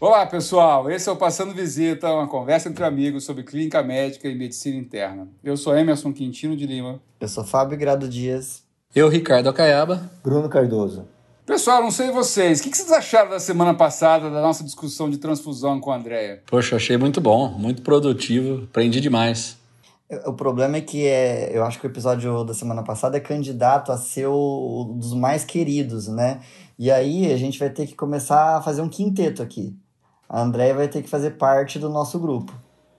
Olá, pessoal. Esse é o Passando Visita, uma conversa entre amigos sobre clínica médica e medicina interna. Eu sou Emerson Quintino de Lima. Eu sou Fábio Grado Dias. Eu, Ricardo Acaiaba. Bruno Cardoso. Pessoal, não sei vocês, o que vocês acharam da semana passada da nossa discussão de transfusão com a Andrea? Poxa, achei muito bom, muito produtivo, aprendi demais. O problema é que é, eu acho que o episódio da semana passada é candidato a ser um dos mais queridos, né? E aí a gente vai ter que começar a fazer um quinteto aqui. A Andréia vai ter que fazer parte do nosso grupo.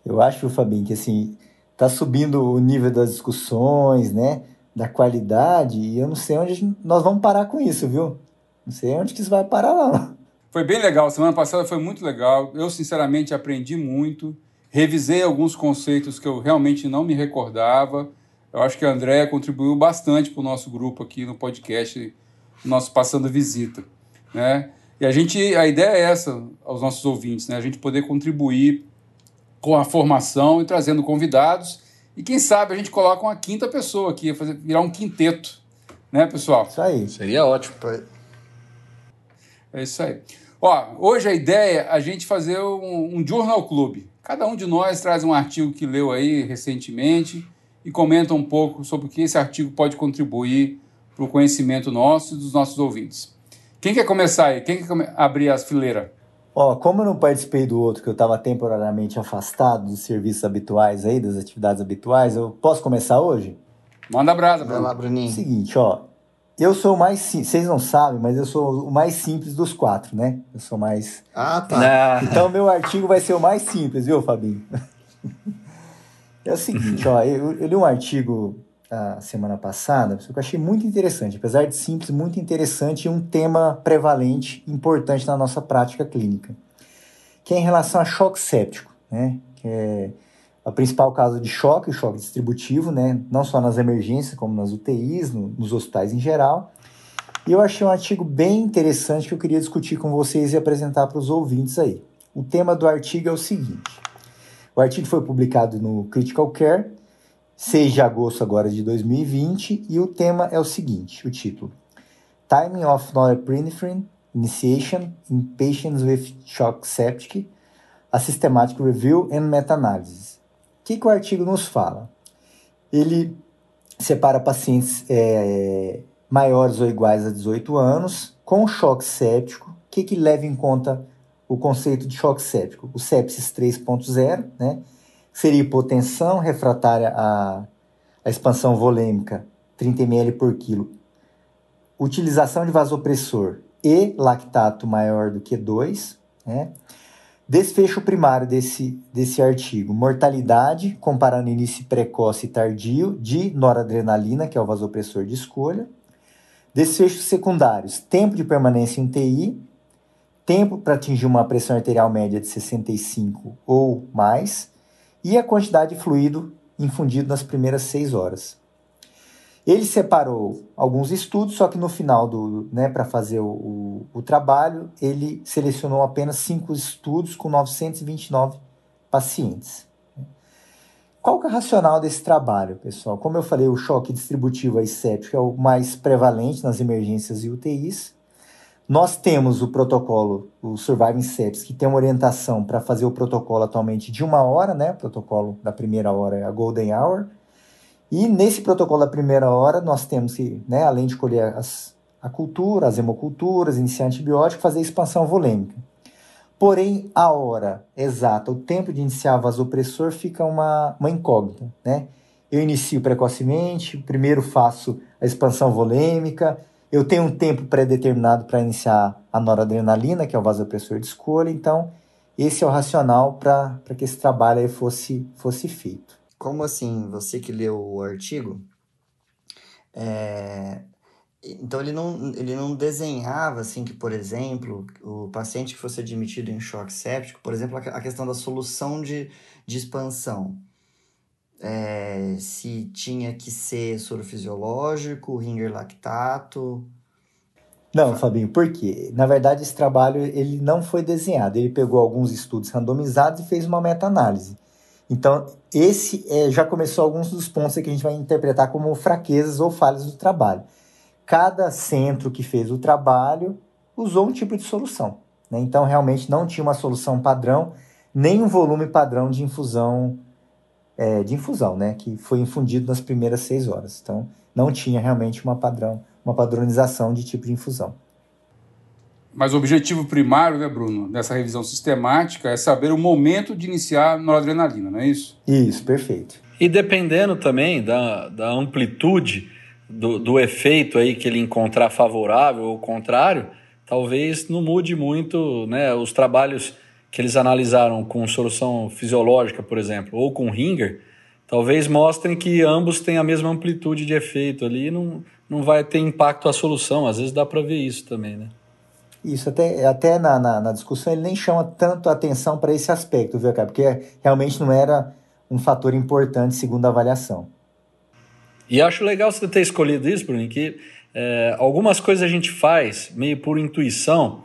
Eu acho, Fabinho, que assim, tá subindo o nível das discussões, né? Da qualidade, e eu não sei onde nós vamos parar com isso, viu? Não sei onde que isso vai parar, não. Foi bem legal. Semana passada foi muito legal. Eu, sinceramente, aprendi muito. Revisei alguns conceitos que eu realmente não me recordava. Eu acho que a Andréia contribuiu bastante para o nosso grupo aqui no podcast, nosso Passando Visita. Né? E a gente, a ideia é essa aos nossos ouvintes, né? A gente poder contribuir com a formação e trazendo convidados. E quem sabe a gente coloca uma quinta pessoa aqui, fazer, virar um quinteto, né, pessoal? Isso aí. Seria ótimo. É isso aí. Ó, hoje a ideia é a gente fazer um, um Journal Club. Cada um de nós traz um artigo que leu aí recentemente e comenta um pouco sobre o que esse artigo pode contribuir para o conhecimento nosso e dos nossos ouvintes. Quem quer começar aí? Quem quer abrir as fileiras? Ó, como eu não participei do outro, que eu estava temporariamente afastado dos serviços habituais aí, das atividades habituais, eu posso começar hoje? Manda brasa, Vai lá, Bruninho. Seguinte, ó, eu sou o mais simples, vocês não sabem, mas eu sou o mais simples dos quatro, né? Eu sou mais. Ah, tá. Então, meu artigo vai ser o mais simples, viu, Fabinho? É o seguinte, ó, eu, eu li um artigo a semana passada, que eu achei muito interessante, apesar de simples, muito interessante e um tema prevalente, importante na nossa prática clínica, que é em relação a choque séptico, né? Que é a principal causa de choque, o choque distributivo, né? Não só nas emergências, como nas UTIs, no, nos hospitais em geral. E eu achei um artigo bem interessante que eu queria discutir com vocês e apresentar para os ouvintes aí. O tema do artigo é o seguinte: o artigo foi publicado no Critical Care 6 de agosto agora de 2020, e o tema é o seguinte, o título. Timing of norepinephrine Initiation in Patients with Shock Septic, a Systematic Review and Meta-Analysis. O que, que, o artigo nos fala? Ele separa pacientes é, maiores ou iguais a 18 anos com choque séptico. O que, que leva em conta o conceito de choque séptico? O sepsis 3.0, né? Seria hipotensão refratária à, à expansão volêmica, 30 ml por quilo, utilização de vasopressor e lactato maior do que 2, né? Desfecho primário desse, desse artigo: mortalidade, comparando início precoce e tardio de noradrenalina, que é o vasopressor de escolha. Desfechos secundários: tempo de permanência em UTI, tempo para atingir uma pressão arterial média de 65 ou mais, e a quantidade de fluido infundido nas primeiras seis horas. Ele separou alguns estudos, só que no final do, né, para fazer o, o, trabalho, ele selecionou apenas cinco estudos com 929 pacientes. Qual que é o racional desse trabalho, pessoal? Como eu falei, o choque distributivo asséptico é o mais prevalente nas emergências e UTIs. Nós temos o protocolo, o Surviving Sepsis, que tem uma orientação para fazer o protocolo atualmente de uma hora, né? O protocolo da primeira hora é a Golden Hour. E nesse protocolo da primeira hora, nós temos que, né, além de colher as, a cultura, as hemoculturas, iniciar antibiótico, fazer expansão volêmica. Porém, a hora exata, o tempo de iniciar vasopressor fica uma, uma incógnita, né? Eu inicio precocemente, primeiro faço a expansão volêmica, eu tenho um tempo pré-determinado para iniciar a noradrenalina, que é o vasopressor de escolha, então esse é o racional para que esse trabalho fosse, fosse feito. Como assim? Você que leu o artigo, é... então ele não, ele não desenhava assim que, por exemplo, o paciente que fosse admitido em choque séptico, por exemplo, a questão da solução de, de expansão é, se tinha que ser soro fisiológico, ringer lactato. Não, Fabinho, por quê? Na verdade, esse trabalho ele não foi desenhado. Ele pegou alguns estudos randomizados e fez uma meta-análise. Então, esse é, já começou alguns dos pontos que a gente vai interpretar como fraquezas ou falhas do trabalho. Cada centro que fez o trabalho usou um tipo de solução. Né? Então, realmente não tinha uma solução padrão, nem um volume padrão de infusão, é, de infusão, né? Que foi infundido nas primeiras seis horas. Então, não tinha realmente uma padrão, uma padronização de tipo de infusão. Mas o objetivo primário, né, Bruno, dessa revisão sistemática é saber o momento de iniciar a noradrenalina, não é isso? Isso, perfeito. E dependendo também da, da amplitude do, do efeito aí que ele encontrar favorável ou contrário, talvez não mude muito né, os trabalhos que eles analisaram com solução fisiológica, por exemplo, ou com Ringer, talvez mostrem que ambos têm a mesma amplitude de efeito ali e não, não vai ter impacto a solução. Às vezes dá para ver isso também, né? Isso, até, até na, na, na, discussão ele nem chama tanto atenção para esse aspecto, viu, cara? Porque realmente não era um fator importante segundo a avaliação. E acho legal você ter escolhido isso, Bruno, que é, algumas coisas a gente faz meio por intuição,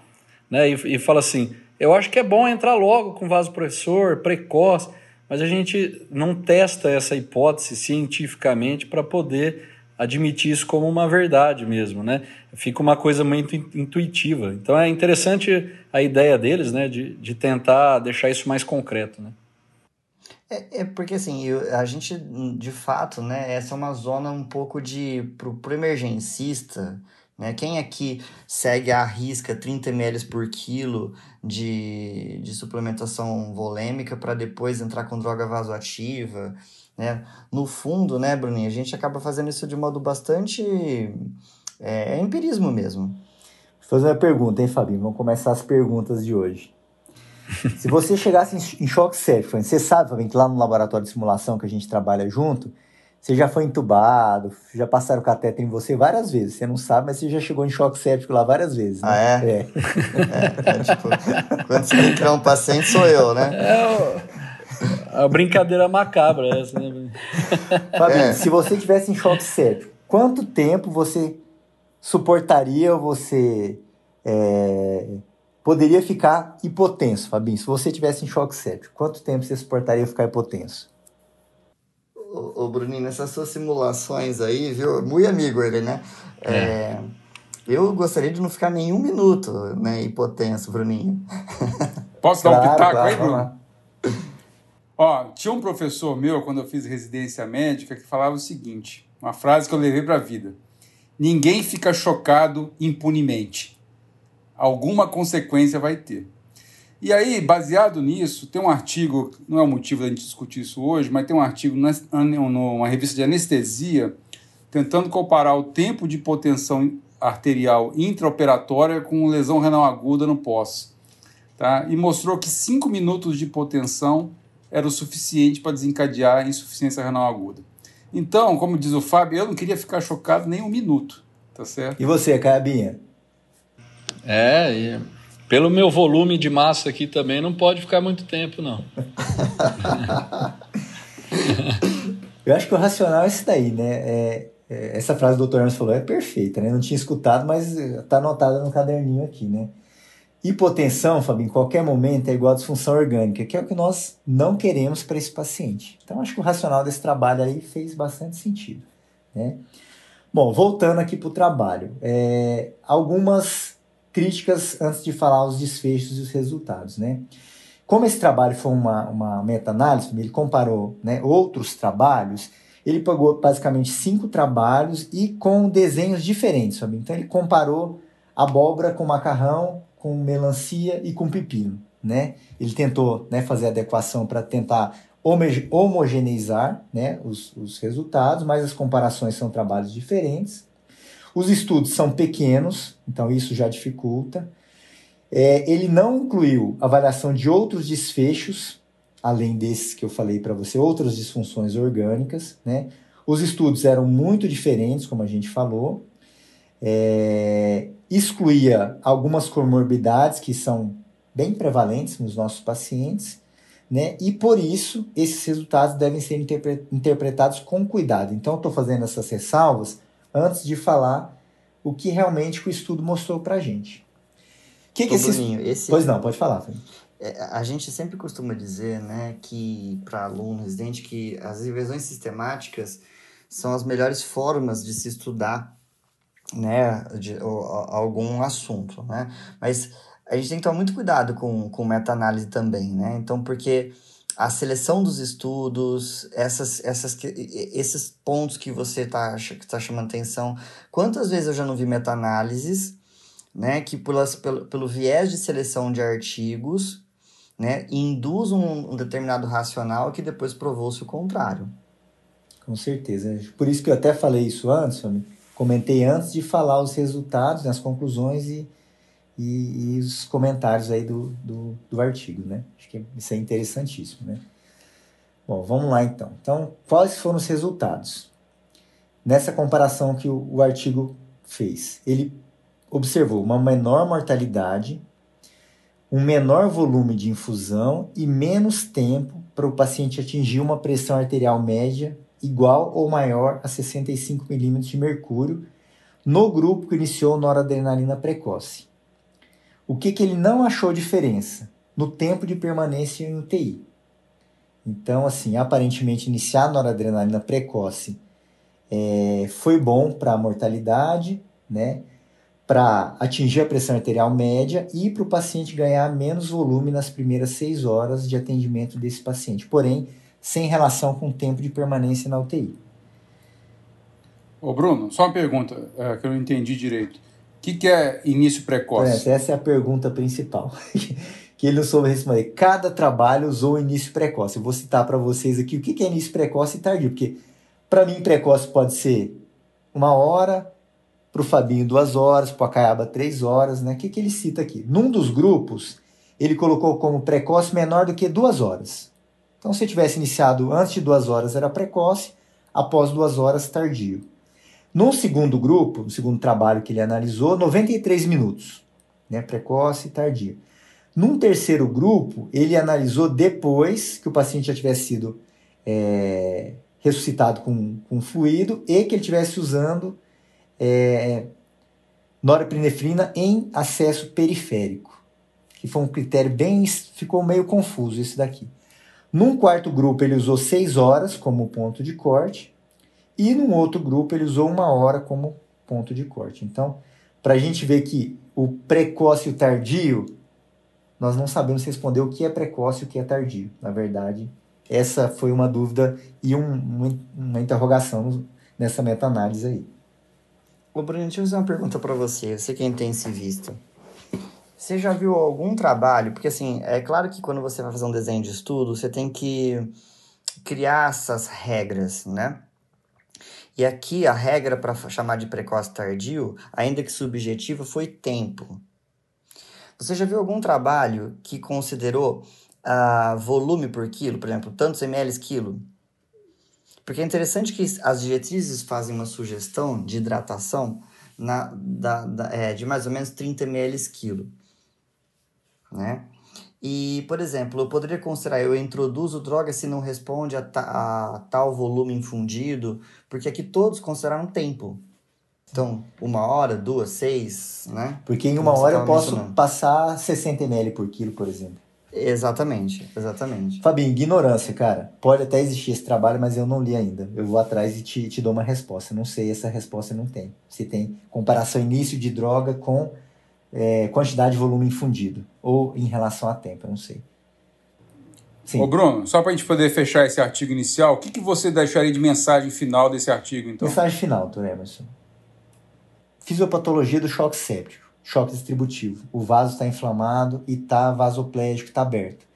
né? E, e fala assim, eu acho que é bom entrar logo com vasopressor, precoce, mas a gente não testa essa hipótese cientificamente para poder admitir isso como uma verdade mesmo, né? Fica uma coisa muito intuitiva. Então é interessante a ideia deles, né, de, de tentar deixar isso mais concreto, né? É, é porque assim, eu, a gente, de fato, né, essa é uma zona um pouco de, pro, pro emergencista, né, quem aqui segue a risca 30 ml por quilo de, de suplementação volêmica para depois entrar com droga vasoativa, né? No fundo, né, Bruninho, a gente acaba fazendo isso de modo bastante... É, é empirismo mesmo. Vou fazer uma pergunta, hein, Fabinho? Vamos começar as perguntas de hoje. Se você chegasse em choque séptico, você sabe, Fabinho, que lá no laboratório de simulação que a gente trabalha junto, você já foi entubado, já passaram catéter em você várias vezes. Você não sabe, mas você já chegou em choque séptico lá várias vezes. Né? Ah, é? É. é, é tipo, quando você entrar um paciente, sou eu, né? É a brincadeira macabra essa, né? Fabinho, é. se você tivesse em choque séptico, quanto tempo você suportaria ou você é, poderia ficar hipotenso, Fabinho? Se você tivesse em choque séptico, quanto tempo você suportaria ficar hipotenso? Ô Bruninho, nessas suas simulações aí, viu? Muito amigo ele, né? É. É, eu gostaria de não ficar nenhum minuto, né, hipotenso, Bruninho. Posso dar claro, um pitaco claro, aí, Bruno? Ó, tinha um professor meu, quando eu fiz residência médica, que falava o seguinte, uma frase que eu levei para a vida. Ninguém fica chocado impunemente. Alguma consequência vai ter. E aí, baseado nisso, tem um artigo, não é o motivo da gente discutir isso hoje, mas tem um artigo numa revista de anestesia tentando comparar o tempo de hipotensão arterial intraoperatória com lesão renal aguda no pós. Tá? E mostrou que 5 minutos de hipotensão era o suficiente para desencadear a insuficiência renal aguda. Então, como diz o Fábio, eu não queria ficar chocado nem um minuto, tá certo? E você, Cabinha? É, e pelo meu volume de massa aqui também não pode ficar muito tempo, não. eu acho que o racional é esse daí, né? É, é, essa frase do Dr. Hermes falou é perfeita, né? Não tinha escutado, mas está anotada no caderninho aqui, né? Hipotensão, Fabinho, em qualquer momento é igual a disfunção orgânica, que é o que nós não queremos para esse paciente. Então, acho que o racional desse trabalho aí fez bastante sentido. Né? Bom, voltando aqui para o trabalho. É, algumas críticas antes de falar os desfechos e os resultados. Né? Como esse trabalho foi uma, uma meta-análise, ele comparou né, outros trabalhos, ele pegou basicamente cinco trabalhos e com desenhos diferentes. Sabe? Então, ele comparou abóbora com macarrão, com melancia e com pepino, né? Ele tentou né, fazer adequação para tentar homogeneizar né, os, os resultados, mas as comparações são trabalhos diferentes. Os estudos são pequenos, então isso já dificulta. É, ele não incluiu avaliação de outros desfechos, além desses que eu falei para você, outras disfunções orgânicas. Né? Os estudos eram muito diferentes, como a gente falou. É, excluía algumas comorbidades que são bem prevalentes nos nossos pacientes, né? E por isso esses resultados devem ser interpretados com cuidado. Então, estou fazendo essas ressalvas antes de falar o que realmente o estudo mostrou para a gente. Que que esse... esse... Pois não, pode falar. É, a gente sempre costuma dizer, né, que para aluno residente que as revisões sistemáticas são as melhores formas de se estudar né, de, ou, algum assunto, né? Mas a gente tem que tomar muito cuidado com, com meta-análise também, né? Então, porque a seleção dos estudos, essas, essas, esses pontos que você está tá chamando atenção, quantas vezes eu já não vi meta-análises, né, que pelas, pelo, pelo viés de seleção de artigos, né, induz um, um determinado racional que depois provou-se o contrário. Com certeza. Por isso que eu até falei isso antes, comentei antes de falar os resultados, né, as conclusões e, e, e, os comentários aí do, do, do, artigo, né? Acho que isso é interessantíssimo, né? Bom, vamos lá então. Então, quais foram os resultados? Nessa comparação que o, o artigo fez, ele observou uma menor mortalidade, um menor volume de infusão e menos tempo para o paciente atingir uma pressão arterial média igual ou maior a 65 milímetros de mercúrio no grupo que iniciou noradrenalina precoce. O que, que ele não achou diferença? No tempo de permanência em UTI. Então, assim, aparentemente iniciar noradrenalina precoce é, foi bom para a mortalidade, né? Para atingir a pressão arterial média e para o paciente ganhar menos volume nas primeiras seis horas de atendimento desse paciente. Porém, sem relação com o tempo de permanência na UTI. Ô Bruno, só uma pergunta é, que eu não entendi direito. Que, que é início precoce? Essa é a pergunta principal, que ele não soube responder. Cada trabalho usou início precoce. Eu vou citar para vocês aqui o que, que é início precoce e tardio, porque para mim precoce pode ser uma hora, para o Fabinho duas horas, para o Acaiaba três horas, né? O que, que ele cita aqui? Num dos grupos, ele colocou como precoce menor do que duas horas. Então, se tivesse iniciado antes de duas horas, era precoce, após duas horas, tardio. No segundo grupo, no segundo trabalho que ele analisou, 93 minutos, né, precoce e tardio. Num terceiro grupo, ele analisou depois que o paciente já tivesse sido é, ressuscitado com, com fluido e que ele estivesse usando é, norepinefrina em acesso periférico, que foi um critério bem. ficou meio confuso esse daqui. Num quarto grupo, ele usou seis horas como ponto de corte, e num outro grupo, ele usou uma hora como ponto de corte. Então, para a gente ver que o precoce e o tardio, nós não sabemos responder o que é precoce e o que é tardio. Na verdade, essa foi uma dúvida e um, uma interrogação nessa meta-análise aí. Ô Bruno, deixa eu fazer uma pergunta para você. Você quem tem se visto. Você já viu algum trabalho? Porque, assim, é claro que quando você vai fazer um desenho de estudo, você tem que criar essas regras, né? E aqui a regra para chamar de precoce tardio, ainda que subjetiva, foi tempo. Você já viu algum trabalho que considerou uh, volume por quilo, por exemplo, tantos ml quilo? Porque é interessante que as diretrizes fazem uma sugestão de hidratação na, da, da, é, de mais ou menos 30 ml quilo né? E, por exemplo, eu poderia considerar, eu introduzo droga se não responde a, ta, a tal volume infundido, porque aqui todos consideraram tempo. Então, uma hora, duas, seis, né? Porque em uma hora eu posso passar 60 ml por quilo, por exemplo. Exatamente, exatamente. Fabinho, ignorância, cara. Pode até existir esse trabalho, mas eu não li ainda. Eu vou atrás e te, te dou uma resposta. Não sei, essa resposta não tem. Se tem comparação início de droga com é, quantidade de volume infundido, ou em relação a tempo, eu não sei. Sim. Ô Bruno, só para a gente poder fechar esse artigo inicial, o que, que você deixaria de mensagem final desse artigo, então? Mensagem final, doutor Emerson. Fisiopatologia do choque séptico, choque distributivo. O vaso está inflamado e está vasoplégico, está aberto.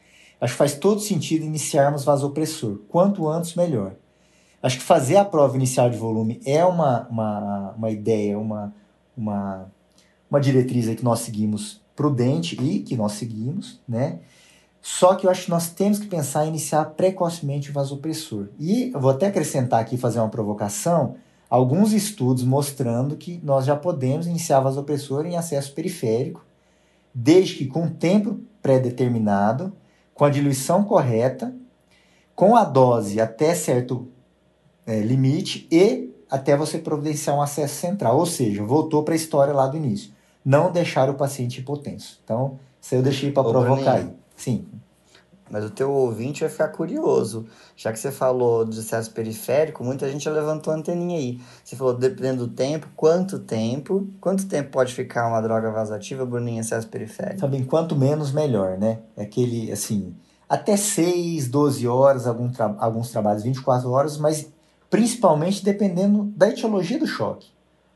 Acho que faz todo sentido iniciarmos vasopressor. Quanto antes, melhor. Acho que fazer a prova inicial de volume é uma, uma, uma ideia, uma, uma uma diretriz que nós seguimos prudente e que nós seguimos, né? Só que eu acho que nós temos que pensar em iniciar precocemente o vasopressor. E eu vou até acrescentar aqui, fazer uma provocação, alguns estudos mostrando que nós já podemos iniciar vasopressor em acesso periférico, desde que com tempo pré-determinado, com a diluição correta, com a dose até certo é, limite e até você providenciar um acesso central. Ou seja, voltou para a história lá do início não deixar o paciente hipotenso. Então, isso eu deixei para provocar aí. Sim. mas o teu ouvinte vai ficar curioso. Já que você falou de acesso periférico, muita gente já levantou a anteninha aí. Você falou, dependendo do tempo, quanto tempo? Quanto tempo pode ficar uma droga vasoativa, Bruninho, em acesso periférico? Também, quanto menos, melhor, né? É aquele, assim, até 6, 12 horas, algum tra alguns trabalhos 24 horas, mas principalmente dependendo da etiologia do choque.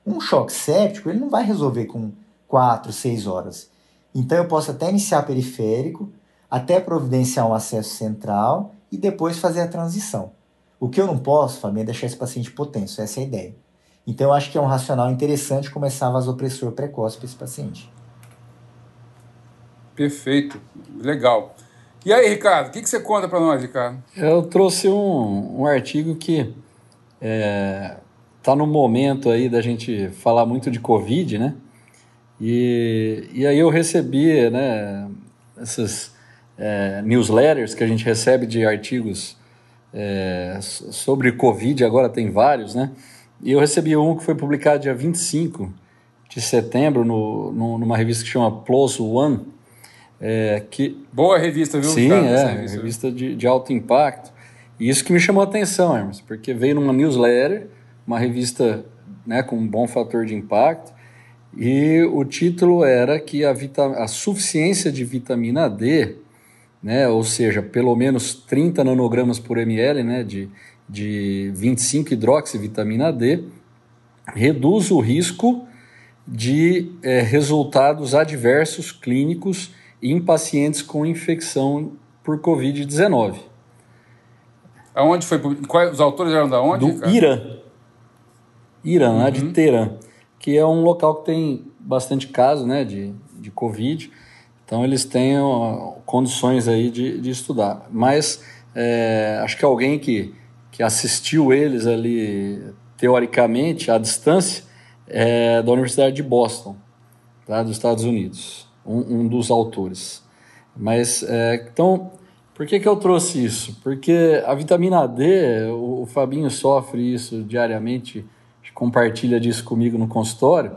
Um choque séptico, ele não vai resolver com 4, 6 horas. Então eu posso até iniciar periférico, até providenciar um acesso central e depois fazer a transição. O que eu não posso, Fabinho, é deixar esse paciente hipotenso, essa é a ideia. Então eu acho que é um racional interessante começar vasopressor precoce para esse paciente. Perfeito, legal. E aí, Ricardo, o que, que você conta para nós, Ricardo? Eu trouxe um, um artigo que está é, tá no momento aí da gente falar muito de Covid, né? E, e aí eu recebi né, essas é, newsletters que a gente recebe de artigos é, sobre Covid, agora tem vários, né? E eu recebi um que foi publicado dia 25 de setembro no, no, numa revista que chama Plus One. É, que, Boa revista, viu? Sim, Ricardo, é, revista, revista de, de, alto impacto. E isso que me chamou a atenção, Hermes, porque veio numa newsletter, uma revista né, com um bom fator de impacto, e o título era que a, a suficiência de vitamina D, né, ou seja, pelo menos 30 nanogramas por ml né, de, de 25 hidroxivitamina D, reduz o risco de é, resultados adversos clínicos em pacientes com infecção por Covid-19. Aonde foi? Quais, os autores eram da onde? Do cara? Irã. Irã, uhum. lá de. Teherã que é um local que tem bastante casos né, de, de Covid, então eles têm ó, condições aí de, de estudar. Mas é, acho que alguém que, que assistiu eles ali, teoricamente, à distância, é da Universidade de Boston, tá, dos Estados Unidos, um, um dos autores. Mas, é, então, por que, que eu trouxe isso? Porque a vitamina D, o, o Fabinho sofre isso diariamente compartilha disso comigo no consultório,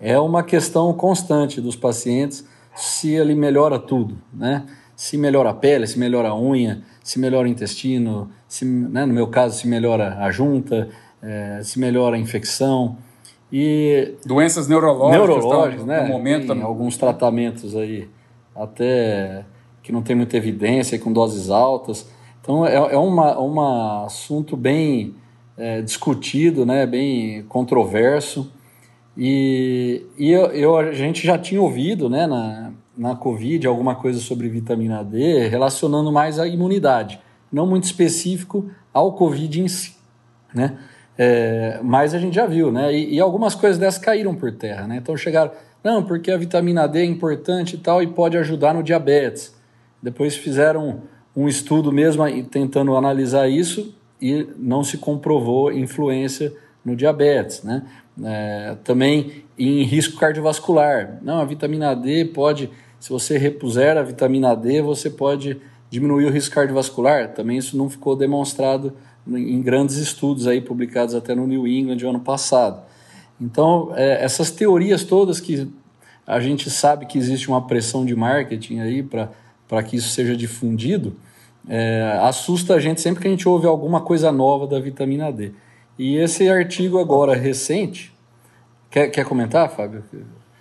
é uma questão constante dos pacientes se ele melhora tudo, né? Se melhora a pele, se melhora a unha, se melhora o intestino, se, né, no meu caso, se melhora a junta, é, se melhora a infecção. E doenças neurológicas, neurológicas né? No momento, tem alguns tratamentos aí até que não tem muita evidência, com doses altas. Então é, é uma, uma assunto bem é, discutido, né, bem controverso. E, e eu, eu, a gente já tinha ouvido né, na, na Covid alguma coisa sobre vitamina D relacionando mais à imunidade, não muito específico ao Covid em si. Né? É, mas a gente já viu, né? E, e, algumas coisas dessas caíram por terra, né? Então chegaram, não, porque a vitamina D é importante e tal e pode ajudar no diabetes. Depois fizeram um estudo mesmo tentando analisar isso e não se comprovou influência no diabetes, né? É, também em risco cardiovascular. Não, a vitamina D pode, se você repuser a vitamina D, você pode diminuir o risco cardiovascular. Também isso não ficou demonstrado em grandes estudos aí publicados até no New England ano passado. Então, é, essas teorias todas que a gente sabe que existe uma pressão de marketing aí para que isso seja difundido, é, assusta a gente sempre que a gente ouve alguma coisa nova da vitamina D. E esse artigo agora recente, quer, quer comentar, Fábio?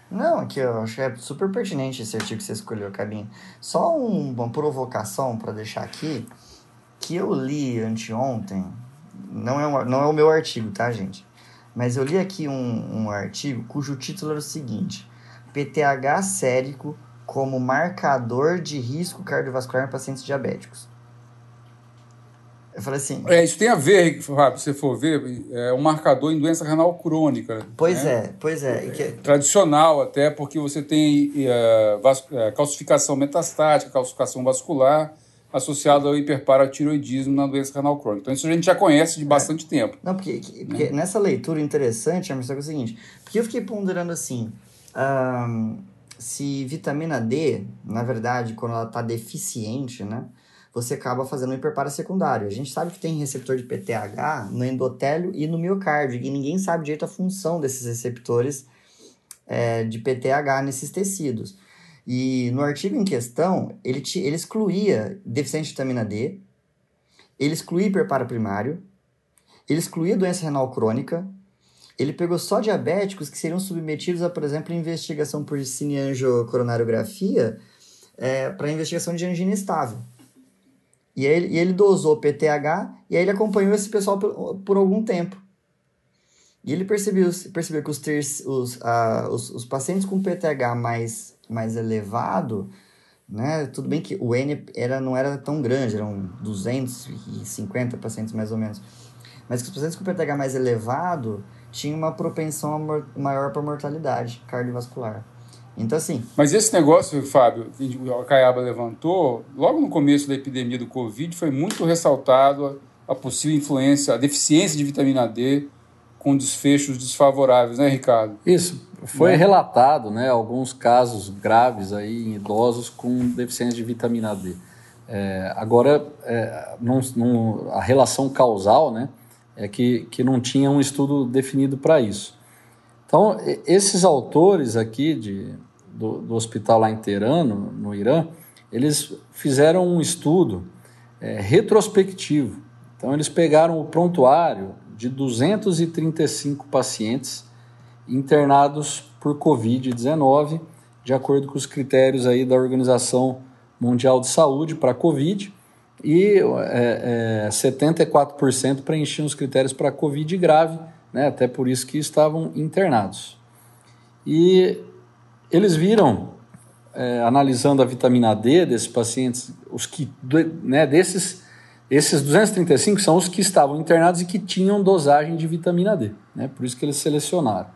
Não, aqui eu acho que é super pertinente esse artigo que você escolheu, Cabinho. Só um, uma provocação para deixar aqui, que eu li anteontem, não é, um, não é o meu artigo, tá, gente? Mas eu li aqui um, um artigo cujo título era o seguinte: PTH sérico como marcador de risco cardiovascular em pacientes diabéticos. Eu falei assim. É, isso tem a ver, Fábio, se você for ver, é um marcador em doença renal crônica. Pois né? é, pois é. Que... Tradicional até, porque você tem uh, calcificação metastática, calcificação vascular associada ao hiperparatiroidismo na doença renal crônica. Então isso a gente já conhece de é. bastante é. tempo. Não, porque, porque né? nessa leitura interessante, a é o seguinte, porque eu fiquei ponderando assim, um, se vitamina D, na verdade, quando ela está deficiente, né? Você acaba fazendo um hiperpara secundário. A gente sabe que tem receptor de PTH no endotélio e no miocárdio, e ninguém sabe direito a função desses receptores é, de PTH nesses tecidos. E no artigo em questão, ele, te, ele excluía deficiente de vitamina D, ele excluía hiperparo primário, ele excluía doença renal crônica, ele pegou só diabéticos que seriam submetidos a, por exemplo, investigação por cineangiocoronariografia é, para investigação de angina estável. E, ele, e ele dosou PTH e aí ele acompanhou esse pessoal por, por algum tempo. E ele percebeu, percebeu que os, os, os, os pacientes com PTH mais, mais elevado, né, tudo bem que o N era, não era tão grande, eram 250 pacientes mais ou menos, mas que os pacientes com PTH mais elevado tinham uma propensão maior para mortalidade cardiovascular. Então, assim. Mas esse negócio, Fábio, que o Caiaba levantou, logo no começo da epidemia do Covid, foi muito ressaltado a, a possível influência, a deficiência de vitamina D com desfechos desfavoráveis, né, Ricardo? Isso. Foi né? relatado, né, alguns casos graves aí em idosos com deficiência de vitamina D. É, agora, é, num, num, a relação causal, né, é que, que não tinha um estudo definido para isso. Então, esses autores aqui de, do, do hospital lá em Teherã, no, no Irã, eles fizeram um estudo é, retrospectivo. Então, eles pegaram o prontuário de 235 pacientes internados por Covid-19, de acordo com os critérios aí da Organização Mundial de Saúde para Covid, e é, é, 74% preenchiam os critérios para Covid grave, né? até por isso que estavam internados. E eles viram, é, analisando a vitamina D desses pacientes, os que, né, desses, esses 235 são os que estavam internados e que tinham dosagem de vitamina D, né? por isso que eles selecionaram.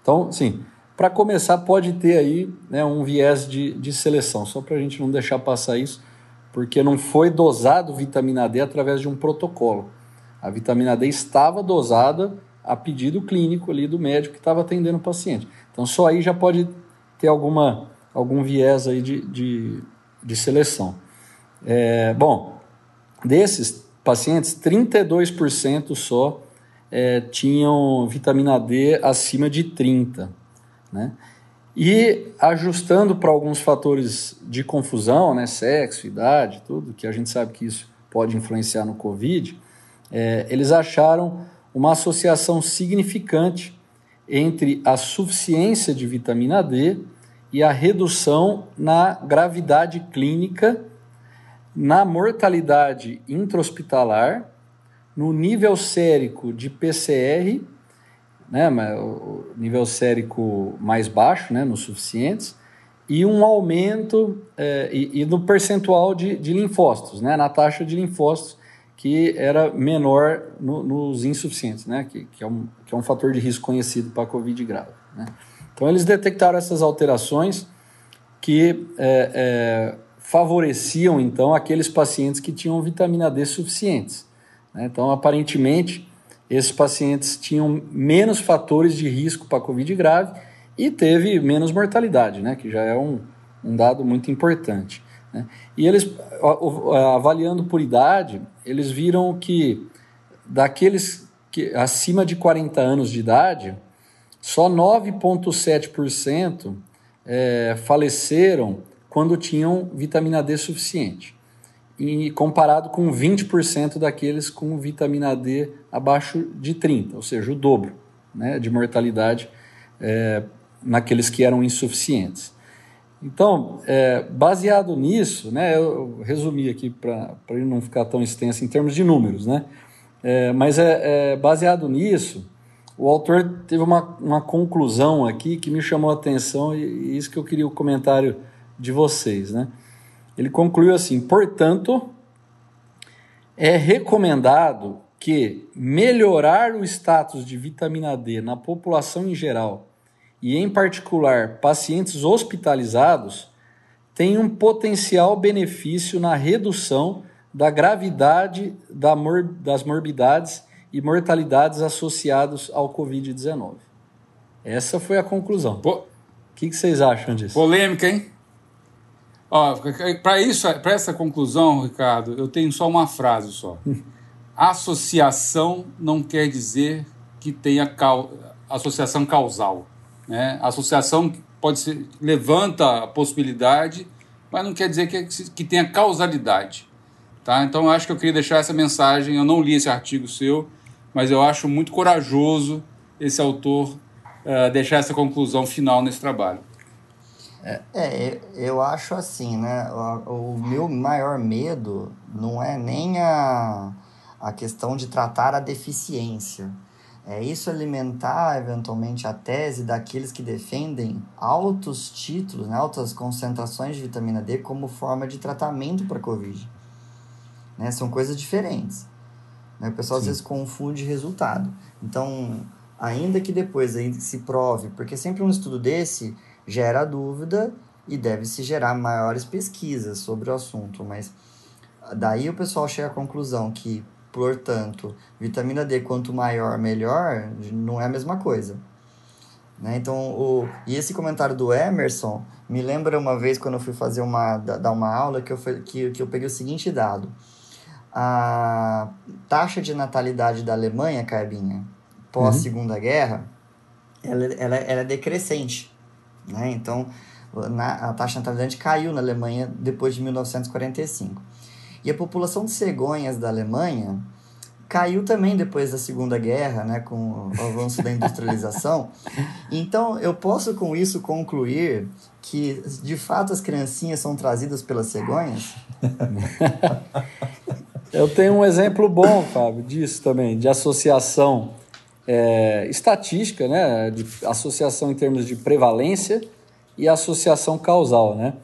Então, sim, para começar, pode ter aí né, um viés de, de seleção, só para a gente não deixar passar isso, porque não foi dosado vitamina D através de um protocolo. A vitamina D estava dosada a pedido clínico ali do médico que estava atendendo o paciente. Então só aí já pode ter alguma, algum viés aí de, de, de seleção. É, bom, desses pacientes, 32% só é, tinham vitamina D acima de 30, né? E ajustando para alguns fatores de confusão, né, sexo, idade, tudo, que a gente sabe que isso pode influenciar no COVID, é, eles acharam uma associação significante entre a suficiência de vitamina D e a redução na gravidade clínica, na mortalidade intra-hospitalar, no nível sérico de PCR, né, o nível sérico mais baixo, né, nos suficientes, e um aumento é, e, e, no percentual de, de linfócitos, né, na taxa de linfócitos que era menor no, nos insuficientes, né? que, que, é um, que é um fator de risco conhecido para a Covid grave. Né? Então, eles detectaram essas alterações que é, é, favoreciam, então, aqueles pacientes que tinham vitamina D suficientes. Né? Então, aparentemente, esses pacientes tinham menos fatores de risco para a Covid grave e teve menos mortalidade, né? que já é um, um dado muito importante. Né? E eles, avaliando por idade, eles viram que daqueles que acima de 40 anos de idade, só 9,7% é, faleceram quando tinham vitamina D suficiente, e comparado com 20% daqueles com vitamina D abaixo de 30, ou seja, o dobro né, de mortalidade é, naqueles que eram insuficientes. Então, é, baseado nisso, né, eu resumi aqui para ele não ficar tão extenso em termos de números, né, é, mas é, é, baseado nisso, o autor teve uma, uma conclusão aqui que me chamou a atenção e, e isso que eu queria o comentário de vocês. Né. Ele concluiu assim: portanto, é recomendado que melhorar o status de vitamina D na população em geral e, em particular, pacientes hospitalizados, têm um potencial benefício na redução da gravidade da mor das morbidades e mortalidades associados ao Covid-19. Essa foi a conclusão. O que, que, vocês acham disso? Polêmica, hein? Para isso, para essa conclusão, Ricardo, eu tenho só uma frase só. Associação não quer dizer que tenha associação causal. Né? A associação pode ser levanta a possibilidade, mas não quer dizer que, que tenha causalidade. Tá? Então eu acho que eu queria deixar essa mensagem. Eu não li esse artigo seu, mas eu acho muito corajoso esse autor uh, deixar essa conclusão final nesse trabalho. É, é, eu acho assim, né? O, o, meu maior medo não é nem a, a questão de tratar a deficiência. É isso alimentar eventualmente a tese daqueles que defendem altos títulos, né, altas concentrações de vitamina D como forma de tratamento para Covid. Né? São coisas diferentes. Né? O pessoal Sim. às vezes confunde resultado. Então, ainda que depois aí se prove, porque sempre um estudo desse gera dúvida e deve se gerar maiores pesquisas sobre o assunto, mas daí o pessoal chega à conclusão que, portanto, vitamina D quanto maior, melhor, não é a mesma coisa. Né? Então, o, e esse comentário do Emerson me lembra uma vez quando eu fui fazer uma, dar uma aula que eu, que, que eu peguei o seguinte dado. A taxa de natalidade da Alemanha, Carbinha, pós Segunda uhum. Guerra, ela, ela, ela é decrescente. Né? Então, na, a taxa de natalidade caiu na Alemanha depois de 1945. E a população de cegonhas da Alemanha caiu também depois da Segunda Guerra, né, com o avanço da industrialização. Então, eu posso com isso concluir que, de fato, as criancinhas são trazidas pelas cegonhas? Eu tenho um exemplo bom, Fábio, disso também, de associação é, estatística, né, de associação em termos de prevalência e associação causal, né?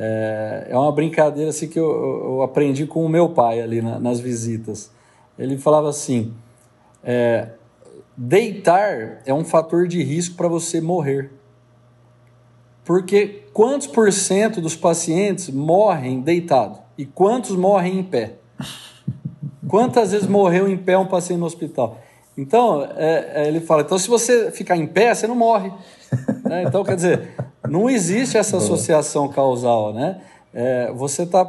É, é uma brincadeira assim que eu, eu, aprendi com o meu pai ali na, nas visitas. Ele falava assim: é, deitar é um fator de risco para você morrer. Porque quantos por cento dos pacientes morrem deitado e quantos morrem em pé? Quantas vezes morreu em pé um paciente no hospital? Então, é, é, ele fala, então se você ficar em pé, você não morre. né? Então, quer dizer, não existe essa associação causal, né? É, você está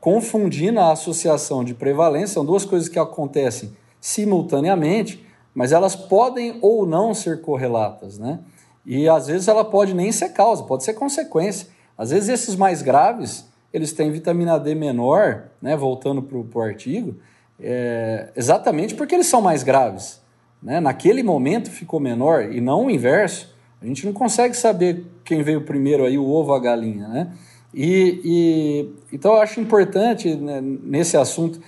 confundindo a associação de prevalência, são duas coisas que acontecem simultaneamente, mas elas podem ou não ser correlatas, né? E às vezes ela pode nem ser causa, pode ser consequência. Às vezes esses mais graves, eles têm vitamina D menor, né? Voltando para o artigo, é, exatamente porque eles são mais graves né, naquele momento ficou menor e não o inverso, a gente não consegue saber quem veio primeiro aí, o ovo ou a galinha, né? E, e então eu acho importante né, nesse assunto,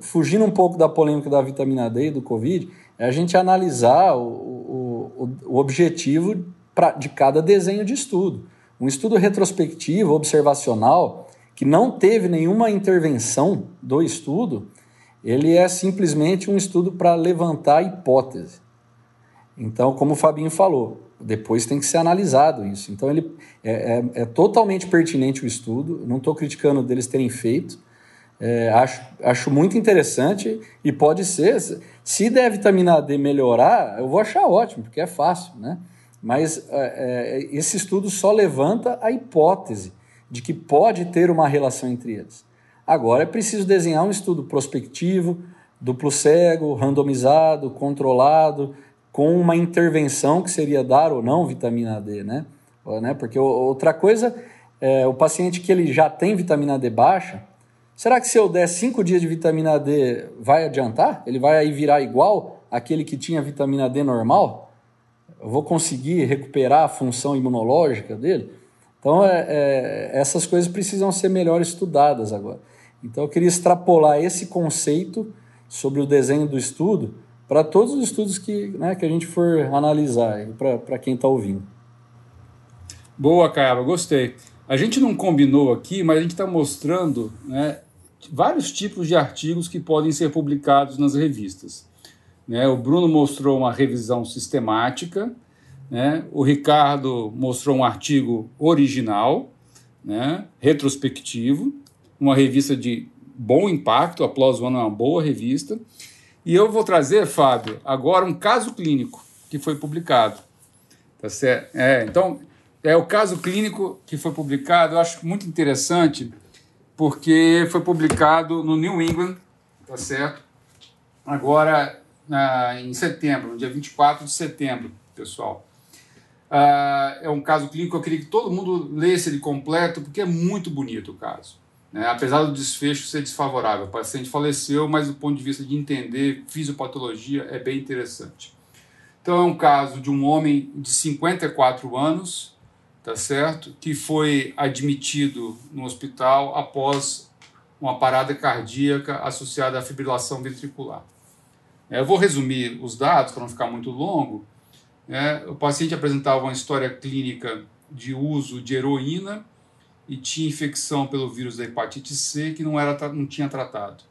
fugindo um pouco da polêmica da vitamina D e do Covid, é a gente analisar o, o, o objetivo pra, de cada desenho de estudo. Um estudo retrospectivo, observacional, que não teve nenhuma intervenção do estudo, ele é simplesmente um estudo para levantar hipótese. Então, como o Fabinho falou, depois tem que ser analisado isso. Então, ele é, é, é totalmente pertinente o estudo, não estou criticando deles terem feito, é, acho, acho muito interessante e pode ser, se der vitamina D melhorar, eu vou achar ótimo, porque é fácil, né? Mas é, é, esse estudo só levanta a hipótese de que pode ter uma relação entre eles. Agora é preciso desenhar um estudo prospectivo, duplo cego, randomizado, controlado, com uma intervenção que seria dar ou não vitamina D, né? né? Porque outra coisa, é, o paciente que ele já tem vitamina D baixa, será que se eu der cinco dias de vitamina D vai adiantar? Ele vai aí virar igual aquele que tinha vitamina D normal? Eu vou conseguir recuperar a função imunológica dele? Então, é, é, essas coisas precisam ser melhor estudadas agora. Então eu queria extrapolar esse conceito sobre o desenho do estudo para todos os estudos que, né, que a gente for analisar, para quem está ouvindo. Boa, Caiaba, gostei. A gente não combinou aqui, mas a gente está mostrando né, vários tipos de artigos que podem ser publicados nas revistas. Né, o Bruno mostrou uma revisão sistemática, né, o Ricardo mostrou um artigo original, né, retrospectivo, uma revista de bom impacto, a PLOS One é uma boa revista. E eu vou trazer, Fábio, agora um caso clínico que foi publicado. Tá certo? É, então, é o caso clínico que foi publicado, eu acho muito interessante, porque foi publicado no New England, tá certo? Agora, em setembro, no dia 24 de setembro, pessoal. Uh, é um caso clínico, eu queria que todo mundo lesse ele completo, porque é muito bonito o caso. Né? Apesar do desfecho ser desfavorável, o paciente faleceu, mas do ponto de vista de entender fisiopatologia é bem interessante. Então é um caso de um homem de 54 anos, tá certo? Que foi admitido no hospital após uma parada cardíaca associada à fibrilação ventricular. É, eu vou resumir os dados para não ficar muito longo. É, o paciente apresentava uma história clínica de uso de heroína e tinha infecção pelo vírus da hepatite C que não, era, não tinha tratado.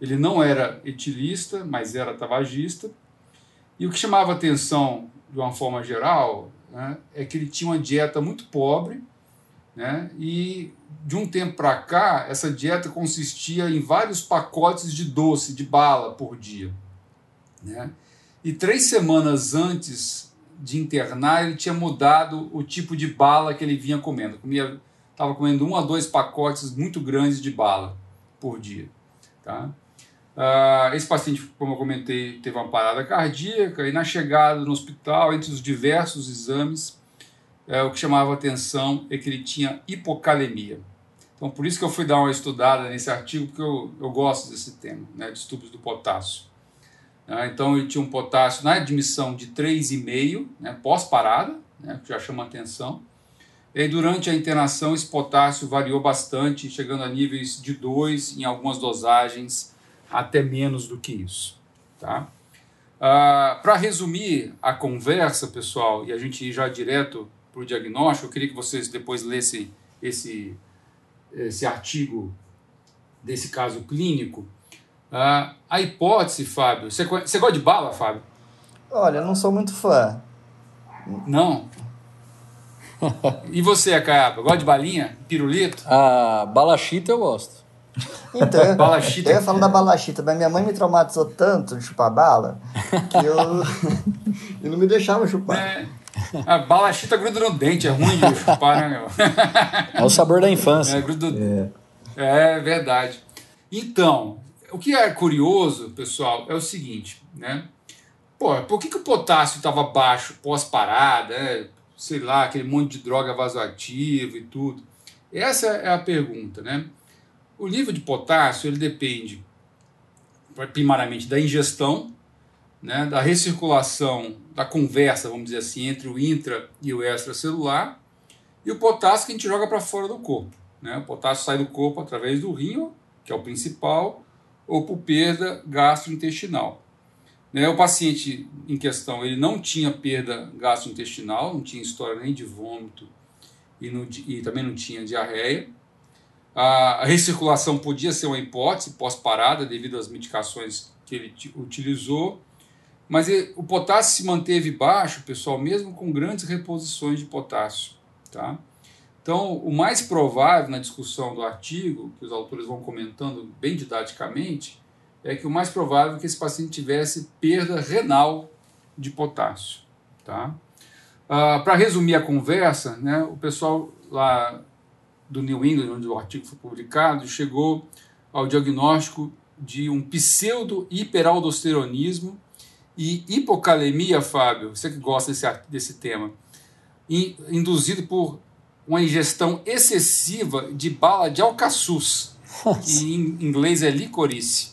Ele não era etilista, mas era tabagista. E o que chamava atenção de uma forma geral né, é que ele tinha uma dieta muito pobre né, e de um tempo para cá essa dieta consistia em vários pacotes de doce, de bala por dia. Né? E três semanas antes de internar, ele tinha mudado o tipo de bala que ele vinha comendo. Comia estava comendo um a dois pacotes muito grandes de bala por dia. Tá? Uh, esse paciente, como eu comentei, teve uma parada cardíaca e na chegada no hospital, entre os diversos exames, é, o que chamava atenção é que ele tinha hipocalemia. Então, por isso que eu fui dar uma estudada nesse artigo, porque eu, eu gosto desse tema, né, distúrbios do potássio. Uh, então, ele tinha um potássio na admissão de 3,5, né, pós-parada, né, que já chama atenção, e durante a internação, esse potássio variou bastante, chegando a níveis de 2 em algumas dosagens, até menos do que isso. Tá? Ah, Para resumir a conversa, pessoal, e a gente ir já direto para o diagnóstico, eu queria que vocês depois lessem esse, esse artigo desse caso clínico. Ah, a hipótese, Fábio. Você, você gosta de bala, Fábio? Olha, eu não sou muito fã. Não? e você, Acaiaba, gosta de balinha? Pirulito? Ah, balachita eu gosto. Então, balachita. eu ia falando da balachita, mas minha mãe me traumatizou tanto de chupar bala que eu, eu não me deixava chupar. É, a balachita gruda no dente, é ruim de chupar, né, meu? É o sabor da infância. É, gruda... é. é verdade. Então, o que é curioso, pessoal, é o seguinte, né? Pô, por que, que o potássio estava baixo pós-parada? Né? Sei lá, aquele monte de droga vasoativa e tudo? Essa é a pergunta, né? O nível de potássio ele depende primariamente da ingestão, né, da recirculação, da conversa, vamos dizer assim, entre o intra e o extracelular, e o potássio que a gente joga para fora do corpo. Né? O potássio sai do corpo através do rim, que é o principal, ou por perda gastrointestinal. Né, o paciente em questão ele não tinha perda gastrointestinal, não tinha história nem de vômito e, não, e também não tinha diarreia. A, recirculação podia ser uma hipótese pós-parada devido às medicações que ele utilizou, mas ele, o potássio se manteve baixo, pessoal, mesmo com grandes reposições de potássio. Tá? Então, o mais provável na discussão do artigo, que os autores vão comentando bem didaticamente, é que o mais provável é que esse paciente tivesse perda renal de potássio. Tá? Ah, Para resumir a conversa, né, o pessoal lá do New England, onde o artigo foi publicado, chegou ao diagnóstico de um pseudo-hiperaldosteronismo e hipocalemia, Fábio, você que gosta desse, desse tema, induzido por uma ingestão excessiva de bala de alcaçuz, que em inglês é licorice.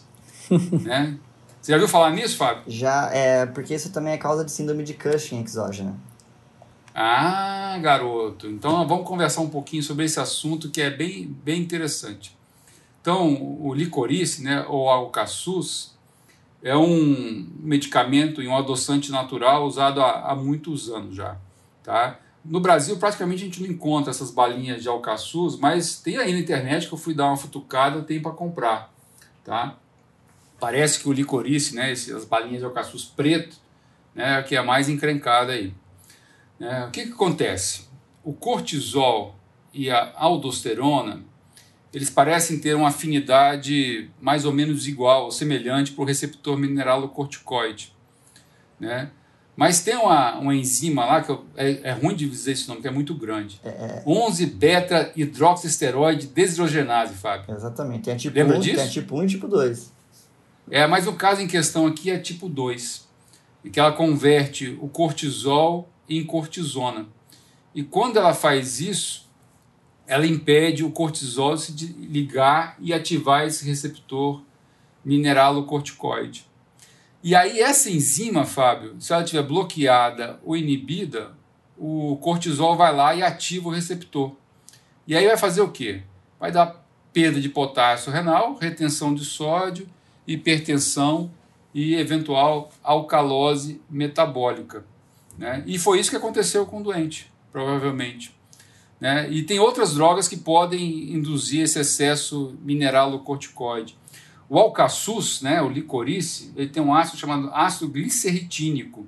né? Você já viu falar nisso, Fábio? Já, é, porque isso também é causa de síndrome de Cushing exógena. Ah, garoto. Então vamos conversar um pouquinho sobre esse assunto que é bem, bem interessante. Então, o licorice, né, ou alcaçuz, é um medicamento e um adoçante natural usado há, há muitos anos já, tá? No Brasil, praticamente a gente não encontra essas balinhas de alcaçuz, mas tem aí na internet que eu fui dar uma futucada, tem para comprar, tá? Parece que o licorice, né, as balinhas de alcaçuz preto, né, que é a mais encrencada aí. É, o que, que acontece? O cortisol e a aldosterona, eles parecem ter uma afinidade mais ou menos igual, ou semelhante para o receptor mineralocorticoide, né? Mas tem uma, uma enzima lá, que eu, é, é, ruim de dizer esse nome, que é muito grande. É, é. 11-beta-hidroxisteroide desidrogenase, Fábio. Exatamente. Tem a tipo Lembra 1, disso? tem a tipo 1 e tipo 2. É, mas o caso em questão aqui é tipo 2, e que ela converte o cortisol em cortisona. E quando ela faz isso, ela impede o cortisol de ligar e ativar esse receptor mineralocorticoide. E aí essa enzima, Fábio, se ela estiver bloqueada ou inibida, o cortisol vai lá e ativa o receptor. E aí vai fazer o quê? Vai dar perda de potássio renal, retenção de sódio, hipertensão e eventual alcalose metabólica. Né? E foi isso que aconteceu com o doente, provavelmente. Né? E tem outras drogas que podem induzir esse excesso mineralocorticoide. O alcaçuz, né, o licorice, ele tem um ácido chamado ácido glicerritínico,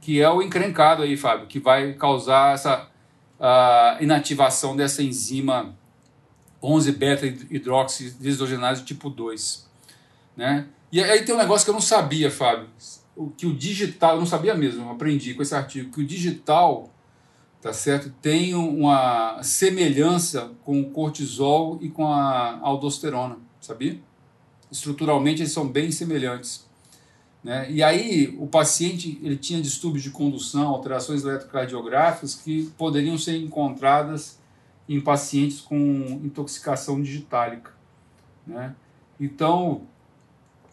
que é o encrencado aí, Fábio, que vai causar essa inativação dessa enzima 11-beta-hidroxidesodgenase tipo 2. Né? E aí tem um negócio que eu não sabia, Fábio, que o digital, eu não sabia mesmo, eu aprendi com esse artigo, que o digital, tá certo, tem uma semelhança com o cortisol e com a aldosterona, sabia? Estruturalmente eles são bem semelhantes. Né? E aí o paciente ele tinha distúrbios de condução, alterações eletrocardiográficas que poderiam ser encontradas em pacientes com intoxicação digitálica. Né? Então,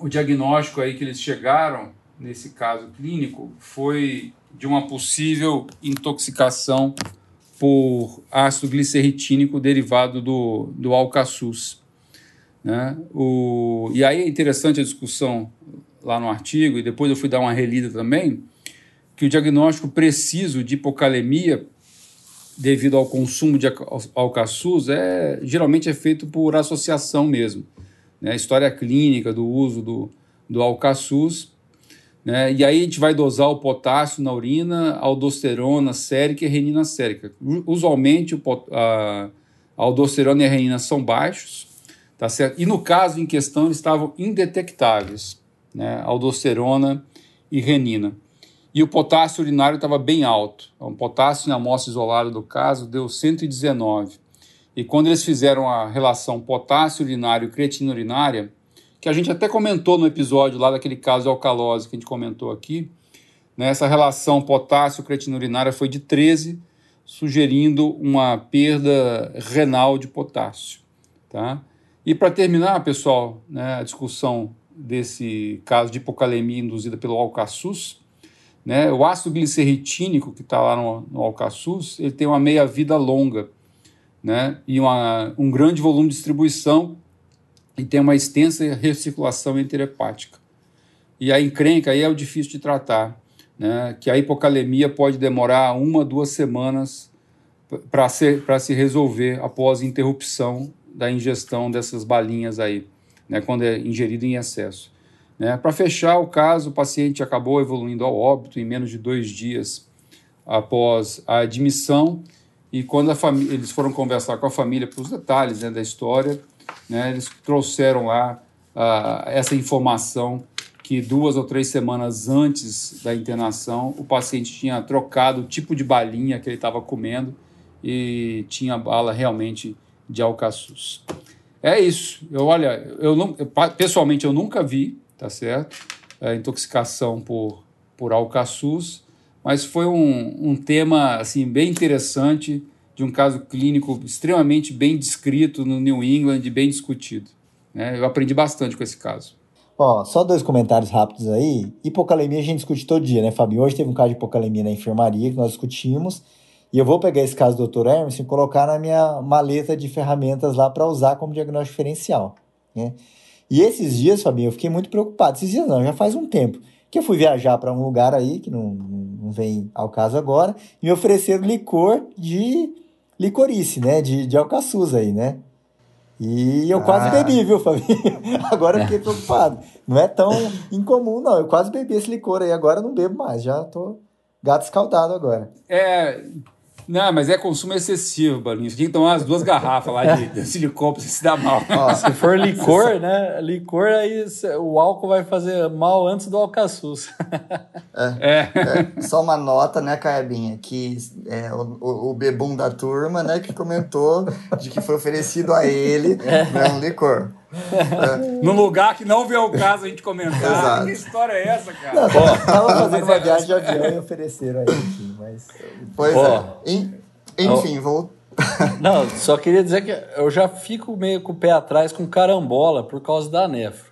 o diagnóstico aí que eles chegaram nesse caso clínico foi de uma possível intoxicação por ácido glicerritínico derivado do, do alcaçuz. Né? O, e aí é interessante a discussão lá no artigo, e depois eu fui dar uma relida também, que o diagnóstico preciso de hipocalemia devido ao consumo de alcaçuz é geralmente é feito por associação mesmo. Né? História clínica do uso do, do alcaçuz. Né? E aí a gente vai dosar o potássio na urina, aldosterona sérica e renina sérica. Usualmente o, a, a aldosterona e a renina são baixos, tá certo? E no caso em questão eles estavam indetectáveis né, aldosterona e renina. E o potássio urinário estava bem alto. O então, potássio na amostra isolada do caso deu 119. E quando eles fizeram a relação potássio urinário e creatina urinária, que a gente até comentou no episódio lá daquele caso de alcalose que a gente comentou aqui, né, essa relação potássio-creatina urinária foi de 13, sugerindo uma perda renal de potássio. Tá? E para terminar, pessoal, né, a discussão desse caso de hipocalemia induzida pelo alcaçuz, né, o ácido glicerritínico que está lá no, no alcaçuz, ele tem uma meia-vida longa, né, e uma, um grande volume de distribuição e tem uma extensa recirculação interhepática. E a encrenca aí é o difícil de tratar, né, que a hipocalemia pode demorar uma, duas semanas para se resolver após interrupção da ingestão dessas balinhas aí né, quando é ingerido em excesso. Né? Para fechar o caso, o paciente acabou evoluindo ao óbito em menos de dois dias após a admissão e quando eles foram conversar com a família para os detalhes né, da história, né, eles trouxeram lá uh, essa informação que duas ou três semanas antes da internação o paciente tinha trocado o tipo de balinha que ele estava comendo e tinha bala realmente de alcaçuz. É isso. Eu olha, eu não, eu, pessoalmente eu nunca vi, tá certo? É, intoxicação por por alcaçuz, mas foi um, um tema assim bem interessante de um caso clínico extremamente bem descrito no New England bem discutido. Né? Eu aprendi bastante com esse caso. Ó, só dois comentários rápidos aí. Hipocalemia a gente discute todo dia, né, Fabio? Hoje teve um caso de hipocalemia na enfermaria que nós discutimos. E eu vou pegar esse caso do Dr. Hermes e colocar na minha maleta de ferramentas lá para usar como diagnóstico diferencial. Né? E esses dias, Fabinho, eu fiquei muito preocupado. Esses dias não, já faz um tempo. Que eu fui viajar para um lugar aí, que não, não vem ao caso agora, e me ofereceram licor de licorice, né? De, de alcaçuz aí, né? E eu ah. quase bebi, viu, Fabinho? Agora eu fiquei preocupado. Não é tão incomum, não. Eu quase bebi esse licor aí, agora eu não bebo mais. Já tô gato escaldado agora. É, não, mas é consumo excessivo, Balinho. Tinha que tomar as duas garrafas lá de, de silicone pra você se dar mal. Ó, se for licor, né? Licor, aí o álcool vai fazer mal antes do alcaçuz. É, é. é só uma nota, né, Caebinha? Que é, o, o, bebum da turma, né, que comentou de que foi oferecido a ele é. né, um licor. É. Num lugar que não vê o caso a gente comentar. Exato. Que história é essa, cara? Não, tava fazendo uma viagem de avião e ofereceram aí, enfim, mas. Pois é. Enfim, vou. Não, só queria dizer que eu já fico meio com o pé atrás com carambola por causa da nefro.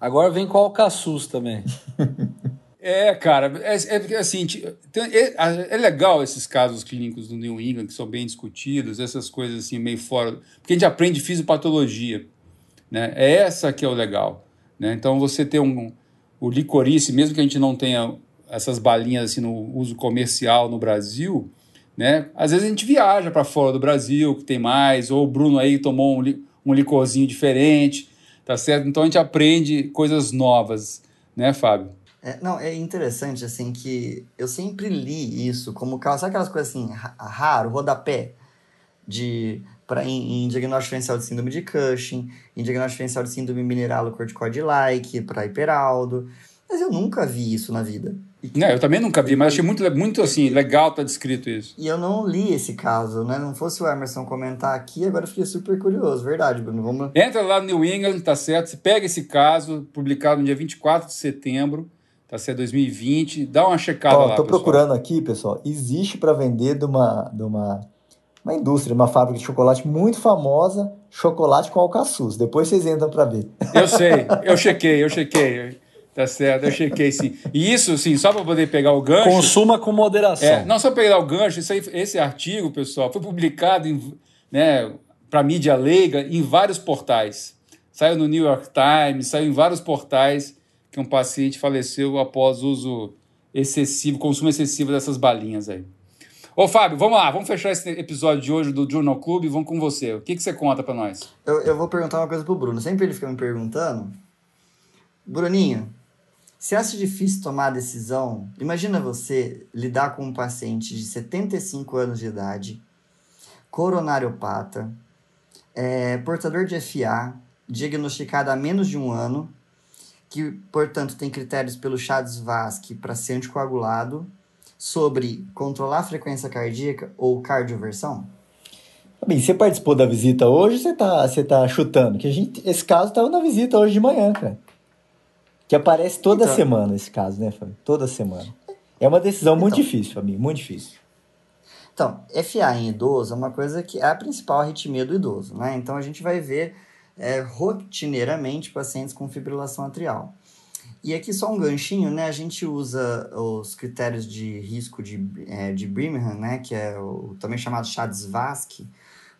Agora vem com alcaçuz também. É, cara, é, é assim, é, é, legal esses casos clínicos do New England que são bem discutidos, essas coisas assim meio fora, porque a gente aprende fisiopatologia, né? É essa que é o legal, né? Então você ter um o licorice, mesmo que a gente não tenha essas balinhas assim no uso comercial no Brasil, né? Às vezes a gente viaja para fora do Brasil, que tem mais, ou o Bruno aí tomou um, um licorzinho diferente, tá certo? Então a gente aprende coisas novas, né, Fábio? É, não, é interessante, assim, que eu sempre li isso como... Sabe aquelas coisas, assim, raro, rodapé? De, pra, em, em diagnóstico diferencial de síndrome de Cushing, em diagnóstico diferencial de síndrome mineralo-corticoide-like, para hiperaldo. Mas eu nunca vi isso na vida. Não, eu também nunca vi, mas achei muito, muito assim, legal tá descrito isso. E eu não li esse caso, né? Não fosse o Emerson comentar aqui, agora eu fiquei super curioso, verdade, Bruno. Vamos... Entra lá no New England, tá certo? Você pega esse caso, publicado no dia 24 de setembro, tá certo? 2020. Dá uma checada Ó, lá. Tô pessoal. procurando aqui, pessoal. Existe para vender de uma, de uma, uma indústria, uma fábrica de chocolate muito famosa, chocolate com alcaçuz. Depois vocês entram para ver. Eu sei, eu chequei, eu chequei. Tá certo, eu chequei sim. E isso, sim, só para poder pegar o gancho. Consuma com moderação. É, não só pegar o gancho, isso aí, esse artigo, pessoal, foi publicado em, né, para mídia leiga em vários portais. Saiu no New York Times, saiu em vários portais que um paciente faleceu após uso excessivo, consumo excessivo dessas balinhas aí. Ô, Fábio, vamos lá, vamos fechar esse episódio de hoje do Journal Club e vamos com você. O que, que você conta para nós? Eu, eu vou perguntar uma coisa pro Bruno. Sempre ele fica me perguntando. Bruninho, você acha difícil tomar a decisão? Imagina você lidar com um paciente de 75 anos de idade, coronariopata, é, portador de FA, diagnosticado há menos de um ano, que, portanto, tem critérios pelo Chades-Vasque para ser anticoagulado, sobre controlar a frequência cardíaca ou cardioversão? Bem, você participou da visita hoje ou você tá, você tá chutando? Que a gente, esse caso estava na visita hoje de manhã, cara. Que aparece toda então, semana esse caso, né, Fábio? Toda semana. É uma decisão então, muito difícil, Fábio, muito difícil. Então, FA em idoso é uma coisa que é a principal arritmia do idoso, né? Então a gente vai ver é, rotineiramente pacientes com fibrilação atrial. E aqui só um ganchinho, né? A gente usa os critérios de risco de, é, de Birmingham, né? Que é o também chamado Chades-Vasque,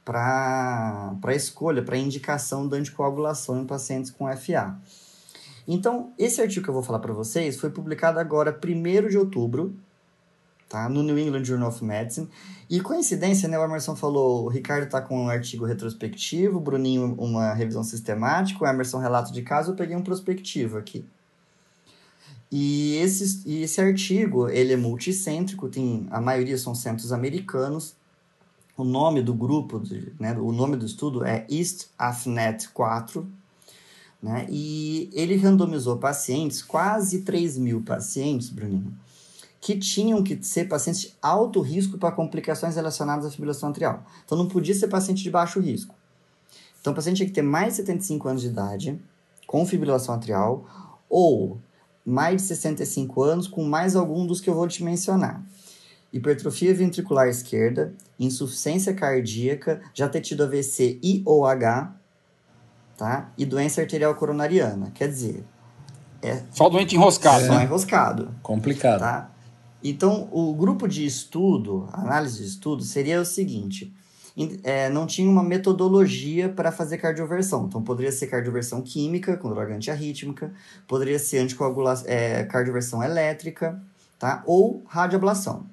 para escolha, para indicação da anticoagulação em pacientes com FA. Então, esse artigo que eu vou falar para vocês foi publicado agora, 1 de outubro, tá? no New England Journal of Medicine. E coincidência, né? O Emerson falou, o Ricardo tá com um artigo retrospectivo, o Bruninho uma revisão sistemática, o Emerson relato de caso, eu peguei um prospectivo aqui. E esse, e esse artigo, ele é multicêntrico, tem, a maioria são centros americanos. O nome do grupo, né, o nome do estudo é East AFNET 4, né, e ele randomizou pacientes, quase 3 mil pacientes, Bruninho, que tinham que ser pacientes de alto risco para complicações relacionadas à fibrilação atrial. Então, não podia ser paciente de baixo risco. Então, o paciente tinha que ter mais de 75 anos de idade, com fibrilação atrial, ou mais de 65 anos, com mais algum dos que eu vou te mencionar. Hipertrofia ventricular esquerda, insuficiência cardíaca, já ter tido AVC e ou H, tá? E doença arterial coronariana. Quer dizer, é só doente enroscado, só né? enroscado. Complicado. Tá? Então, o grupo de estudo, análise de estudo, seria o seguinte: é, não tinha uma metodologia para fazer cardioversão. Então, poderia ser cardioversão química, com droga antiarrítmica, poderia ser anticoagulação, é, cardioversão elétrica, tá? Ou radioablação.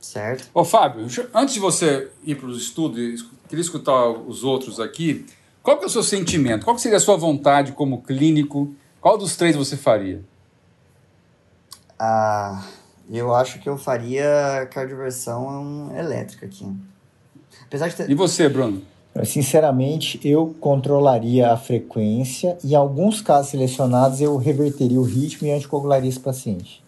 Certo? Ô, Fábio, antes de você ir para os estudos, queria escutar os outros aqui. Qual que é o seu sentimento? Qual seria a sua vontade como clínico? Qual dos três você faria? Ah, eu acho que eu faria cardioversão elétrica aqui. Apesar de ter... E você, Bruno? Sinceramente, eu controlaria a frequência e, em alguns casos selecionados, eu reverteria o ritmo e anticoagularia esse paciente.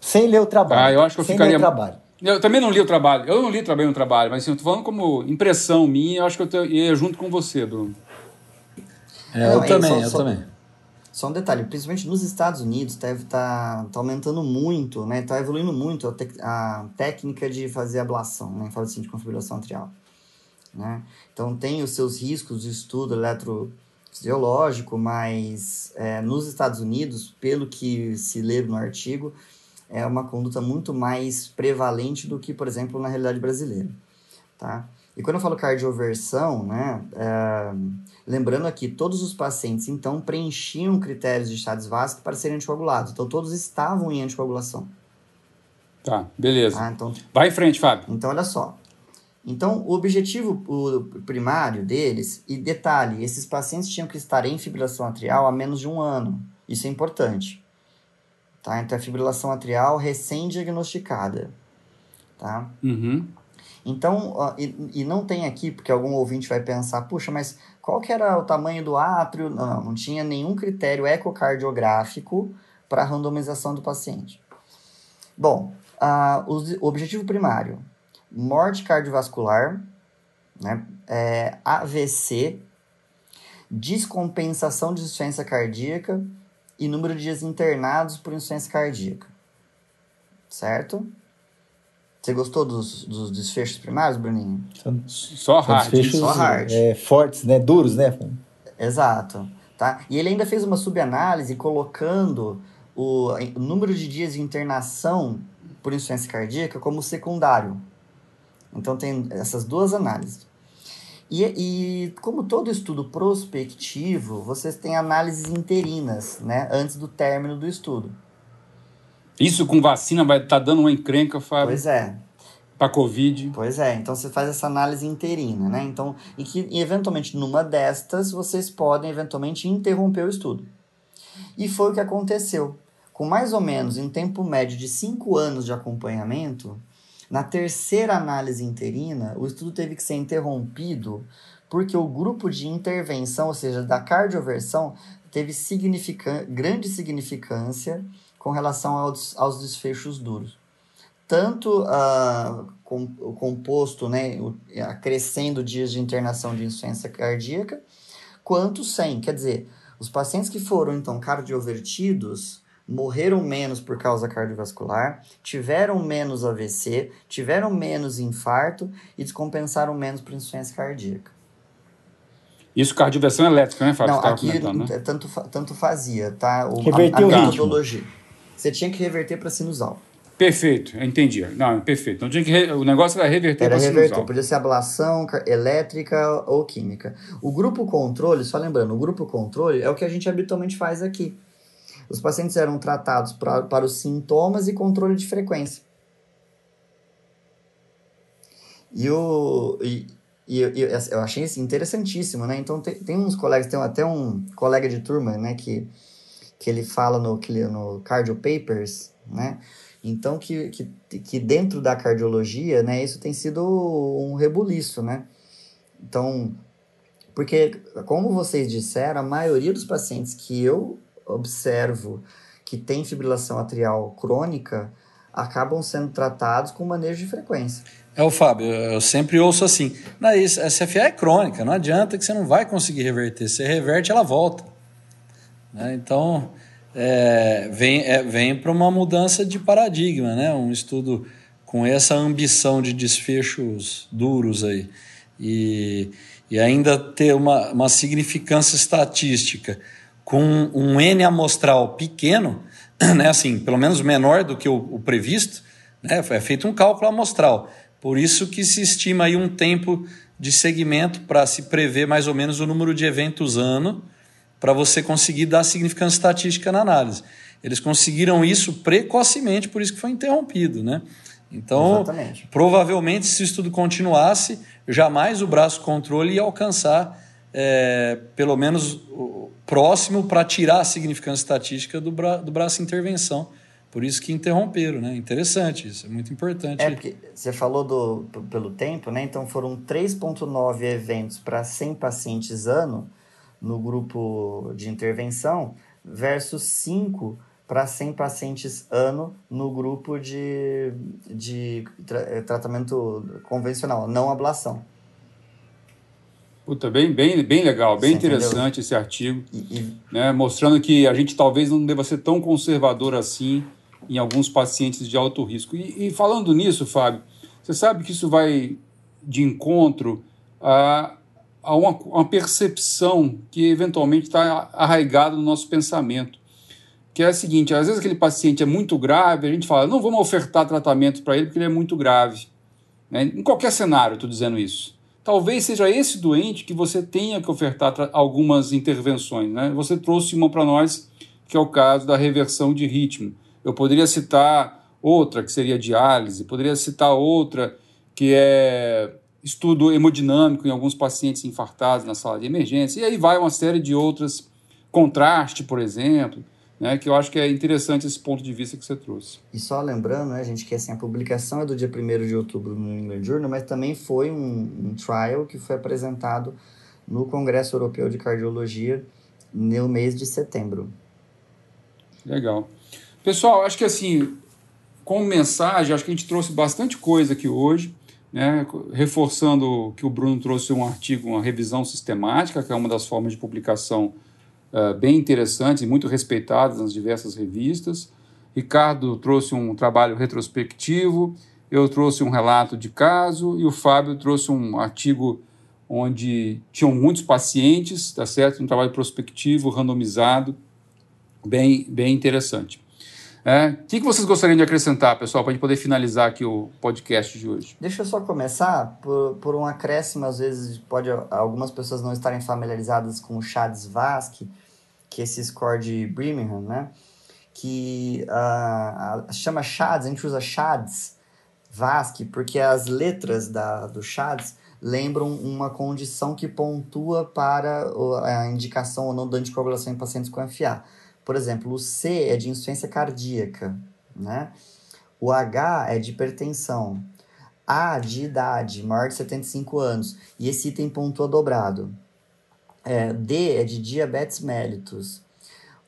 Sem ler o trabalho. Ah, eu acho que eu sem ficaria. Ler o trabalho. Eu também não li o trabalho. Eu não li também o trabalho, mas assim, eu tô falando como impressão minha, eu acho que eu ia junto com você, Bruno. É, eu também, só, eu só, também. Só um detalhe, principalmente nos Estados Unidos, está tá, tá aumentando muito, né? Está evoluindo muito a, te, a, técnica de fazer ablação, né? Fala assim, de configuração atrial. Né? Então tem os seus riscos de estudo eletrofisiológico, mas é, nos Estados Unidos, pelo que se lê no artigo, é uma conduta muito mais prevalente do que, por exemplo, na realidade brasileira. Tá? E quando eu falo cardioversão, né, é, lembrando aqui, todos os pacientes, então, preenchiam critérios de Chaves vasco para serem anticoagulados. Então, todos estavam em anticoagulação. Tá, beleza. Tá, então, Vai em frente, Fábio. Então, olha só. Então, o objetivo o primário deles, e detalhe, esses pacientes tinham que estar em fibrilação atrial há menos de um ano. Isso é importante. Tá? Então, a fibrilação atrial recém-diagnosticada. Tá? Uhum. Então, e, e, não tem aqui, porque algum ouvinte vai pensar, puxa, mas qual que era o tamanho do átrio? Não, não tinha nenhum critério ecocardiográfico para a randomização do paciente. Bom, uh, o, o, objetivo primário, morte cardiovascular, né, é, AVC, descompensação de insuficiência cardíaca e número de dias internados por insuficiência cardíaca. Certo? Você gostou dos, dos desfechos primários, Bruninho? Só hard. Desfechos Só hard. É, fortes, né? Duros, né? Exato. Tá? E ele ainda fez uma subanálise colocando o, o número de dias de internação por insuficiência cardíaca como secundário. Então tem essas duas análises. E, e, como todo estudo prospectivo, vocês têm análises interinas, né, antes do término do estudo. Isso com vacina vai estar tá dando uma encrenca, Fábio? Pois é. Para Covid. Pois é, então você faz essa análise interina, né? Então, e que eventualmente numa destas vocês podem eventualmente interromper o estudo. E foi o que aconteceu. Com mais ou menos em tempo médio de cinco anos de acompanhamento, na terceira análise interina, o estudo teve que ser interrompido porque o grupo de intervenção, ou seja, da cardioversão, teve significan grande significância com relação aos, aos desfechos duros. Tanto uh, com, o composto, né, acrescendo dias de internação de insuficiência cardíaca, quanto sem. Quer dizer, os pacientes que foram, então, cardiovertidos morreram menos por causa cardiovascular, tiveram menos AVC, tiveram menos infarto e descompensaram menos por insuficiência cardíaca. Isso cardiovasculação elétrica, né, Fábio? Não, aqui né? tanto, tanto fazia, tá? O, Reverteu a, a metodologia. Você tinha que reverter para sinusal. Perfeito, entendi. Não, perfeito. Então tinha que re... o negócio era reverter para sinusal. Reverter, podia ser ablação elétrica ou química. O grupo controle, só lembrando, o grupo controle é o que a gente habitualmente faz aqui. Os pacientes eram tratados pra, para os sintomas e controle de frequência. E, o, e, e, e eu achei isso interessantíssimo, né? Então tem, tem uns colegas, tem até um colega de turma, né, que que ele fala no, no Cardio Papers, né? Então, que, que, que dentro da cardiologia, né, isso tem sido um rebuliço, né? Então, porque, como vocês disseram, a maioria dos pacientes que eu observo que tem fibrilação atrial crônica acabam sendo tratados com manejo de frequência. É o Fábio, eu sempre ouço assim, não, isso, a CFA é crônica, não adianta que você não vai conseguir reverter, você reverte, ela volta. Né? Então, é, vem, é, vem para uma mudança de paradigma, né? um estudo com essa ambição de desfechos duros aí. E, e ainda ter uma, uma significância estatística com um N amostral pequeno, né? assim, pelo menos menor do que o, o previsto, né? é feito um cálculo amostral. Por isso que se estima aí um tempo de segmento para se prever mais ou menos o número de eventos ano para você conseguir dar significância estatística na análise. Eles conseguiram isso precocemente, por isso que foi interrompido, né? Então, Exatamente. provavelmente, se o estudo continuasse, jamais o braço controle ia alcançar é, pelo menos próximo para tirar a significância estatística do, bra do braço intervenção. Por isso que interromperam, né? Interessante isso, é muito importante. É, porque você falou do, pelo tempo, né? Então foram 3,9 eventos para 100 pacientes ano no grupo de intervenção versus 5 para 100 pacientes ano no grupo de, de tra tratamento convencional, não ablação. Puta, bem, bem, bem legal, bem Você interessante entendeu? esse artigo, e. Né, mostrando que a gente talvez não deva ser tão conservador assim em alguns pacientes de alto risco. E, e falando nisso, Fábio, você sabe que isso vai de encontro a, a uma, uma percepção que eventualmente está arraigada no nosso pensamento, que é a seguinte: às vezes aquele paciente é muito grave, a gente fala, não vamos ofertar tratamento para ele porque ele é muito grave. Né? Em qualquer cenário, estou dizendo isso talvez seja esse doente que você tenha que ofertar algumas intervenções. Né? Você trouxe uma para nós, que é o caso da reversão de ritmo. Eu poderia citar outra, que seria diálise, poderia citar outra, que é estudo hemodinâmico em alguns pacientes infartados na sala de emergência, e aí vai uma série de outras, contraste, por exemplo né, que eu acho que é interessante esse ponto de vista que você trouxe. E só lembrando, né, gente, que assim, a publicação é do dia 1 de outubro no New England Journal, mas também foi um, um trial que foi apresentado no Congresso Europeu de Cardiologia no mês de setembro. Legal. Pessoal, acho que assim, como mensagem, acho que a gente trouxe bastante coisa aqui hoje, né, reforçando que o Bruno trouxe um artigo, uma revisão sistemática, que é uma das formas de publicação uh, bem interessantes e muito respeitadas nas diversas revistas. Ricardo trouxe um trabalho retrospectivo, eu trouxe um relato de caso e o Fábio trouxe um artigo onde tinham muitos pacientes, tá certo? Um trabalho prospectivo, randomizado, bem, bem interessante. É, o que, que vocês gostariam de acrescentar, pessoal, para a gente poder finalizar aqui o podcast de hoje? Deixa eu só começar por, por um acréscimo, às vezes pode algumas pessoas não estarem familiarizadas com o Chades-Vasque, que é esse score de Birmingham, né? Que uh, chama Chades, a gente usa Chades, VASC, porque as letras da, do Chades lembram uma condição que pontua para a indicação ou não da anticoagulação em pacientes com FA. Por exemplo, o C é de insuficiência cardíaca, né? O H é de hipertensão. A de idade, maior de 75 anos. E esse item pontua dobrado. É, D é de diabetes mellitus.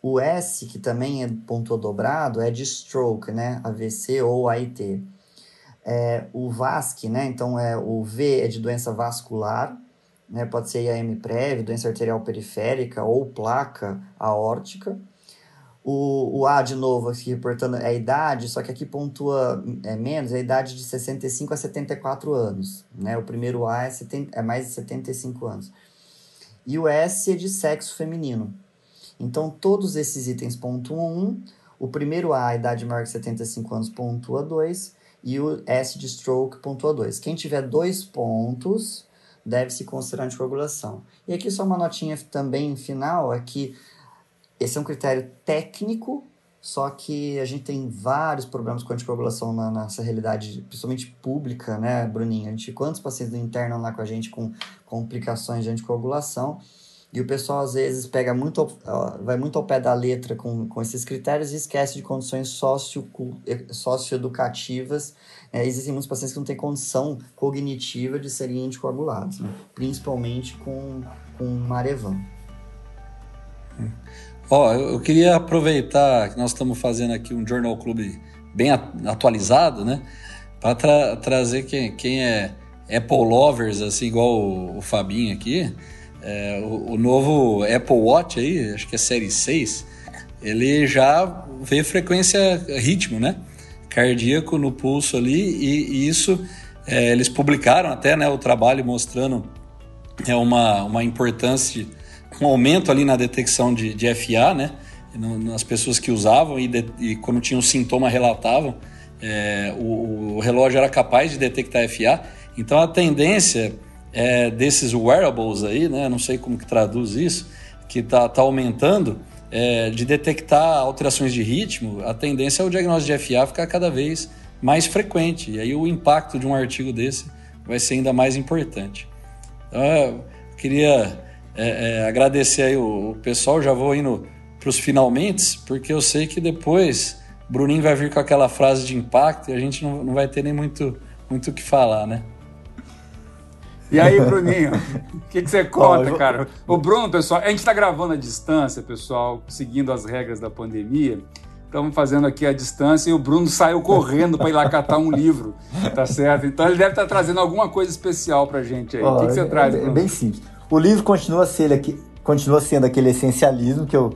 O S, que também é ponto dobrado, é de stroke, né? AVC ou AIT. É, o VASC, né? Então, é, o V é de doença vascular, né? Pode ser IAM prévio, doença arterial periférica ou placa aórtica. O, o A, de novo, aqui reportando é a idade, só que aqui pontua é, menos, é a idade de 65 a 74 anos, né? O primeiro A é, 70, é mais de 75 anos e o S é de sexo feminino. Então, todos esses itens pontuam 1, o primeiro A, a idade maior que 75 anos, pontua 2, e o S de stroke pontua 2. Quem tiver dois pontos deve se considerar anticoagulação. E aqui só uma notinha também final, é esse é um critério técnico só que a gente tem vários problemas com anticoagulação na nossa realidade, principalmente pública, né, Bruninho? A gente, quantos pacientes internam lá com a gente com complicações de anticoagulação? E o pessoal às vezes pega muito, vai muito ao pé da letra com, com esses critérios e esquece de condições socio, socioeducativas. É, existem muitos pacientes que não têm condição cognitiva de serem anticoagulados, né? principalmente com, com Marevan. É. Ó, eu, queria aproveitar que nós estamos fazendo aqui um Journal Club bem atualizado, né? Para tra trazer quem, quem é Apple lovers, assim, igual o, o Fabinho aqui. É, o, o, novo Apple Watch aí, acho que é série 6, ele já vê frequência ritmo, né? Cardíaco no pulso ali, e, e isso é, eles publicaram até né, o trabalho mostrando é uma, uma importância um aumento ali na detecção de, de FA, né? nas pessoas que usavam e, de, e quando tinham sintoma relatavam, é, o, o, relógio era capaz de detectar FA. Então a tendência é, desses wearables aí, né? Não sei como que traduz isso, que está tá aumentando, é, de detectar alterações de ritmo, a tendência é o diagnóstico de FA ficar cada vez mais frequente. E aí o impacto de um artigo desse vai ser ainda mais importante. Então, eu queria é, é, agradecer aí o, o, pessoal, já vou indo para os finalmente, porque eu sei que depois Bruninho vai vir com aquela frase de impacto e a gente não, não vai ter nem muito muito o que falar, né? E aí, Bruninho, o que, que, você conta, cara? O Bruno, pessoal, a gente está gravando à distância, pessoal, seguindo as regras da pandemia. Estamos fazendo aqui a distância e o Bruno saiu correndo para ir lá catar um livro, tá certo? Então ele deve estar tá trazendo alguma coisa especial para gente aí. o que, que, você é, traz, é, Bruno? É bem simples. O livro continua sendo, aqui, continua sendo aquele essencialismo que eu,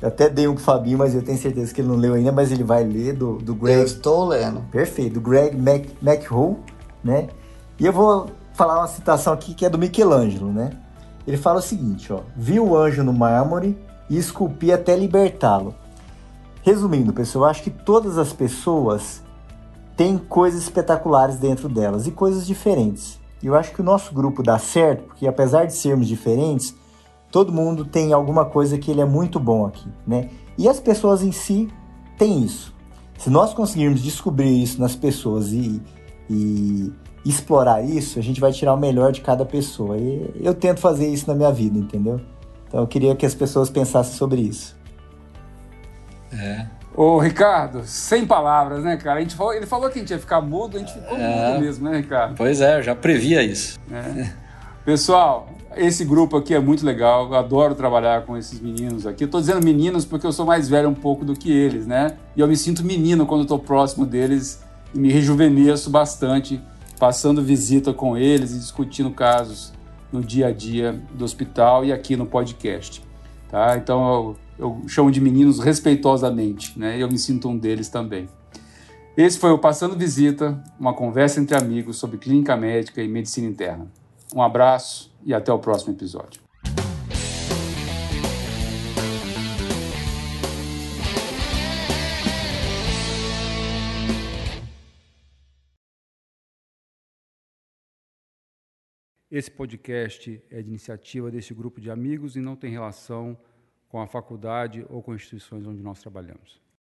eu até dei um pro Fabinho, mas eu tenho certeza que ele não leu ainda, mas ele vai ler, do, do Greg. Eu estou lendo. Perfeito, do Greg Mac, McHugh, né? E eu vou falar uma citação aqui que é do Michelangelo, né? Ele fala o seguinte, ó: "Vi o anjo no mármore e esculpi até libertá-lo." Resumindo, pessoal, eu acho que todas as pessoas têm coisas espetaculares dentro delas e coisas diferentes. Eu acho que o nosso grupo dá certo, porque apesar de sermos diferentes, todo mundo tem alguma coisa que ele é muito bom aqui, né? E as pessoas em si têm isso. Se nós conseguirmos descobrir isso nas pessoas e, e explorar isso, a gente vai tirar o melhor de cada pessoa. E eu tento fazer isso na minha vida, entendeu? Então eu queria que as pessoas pensassem sobre isso. É. Ô, Ricardo, sem palavras, né, cara? A gente falou, ele falou que a gente ia ficar mudo, a gente ficou é. mudo mesmo, né, Ricardo? Pois é, eu já previa isso. É. Pessoal, esse grupo aqui é muito legal, eu adoro trabalhar com esses meninos aqui. Eu tô dizendo meninos porque eu sou mais velho um pouco do que eles, né? E eu me sinto menino quando estou próximo deles e me rejuvenesço bastante passando visita com eles e discutindo casos no dia a dia do hospital e aqui no podcast. Tá? Então eu, eu chamo de meninos respeitosamente, né? Eu me sinto um deles também. Esse foi o Passando Visita, uma conversa entre amigos sobre clínica médica e medicina interna. Um abraço e até o próximo episódio. Esse podcast é de iniciativa deste grupo de amigos e não tem relação com a faculdade ou com instituições onde nós trabalhamos.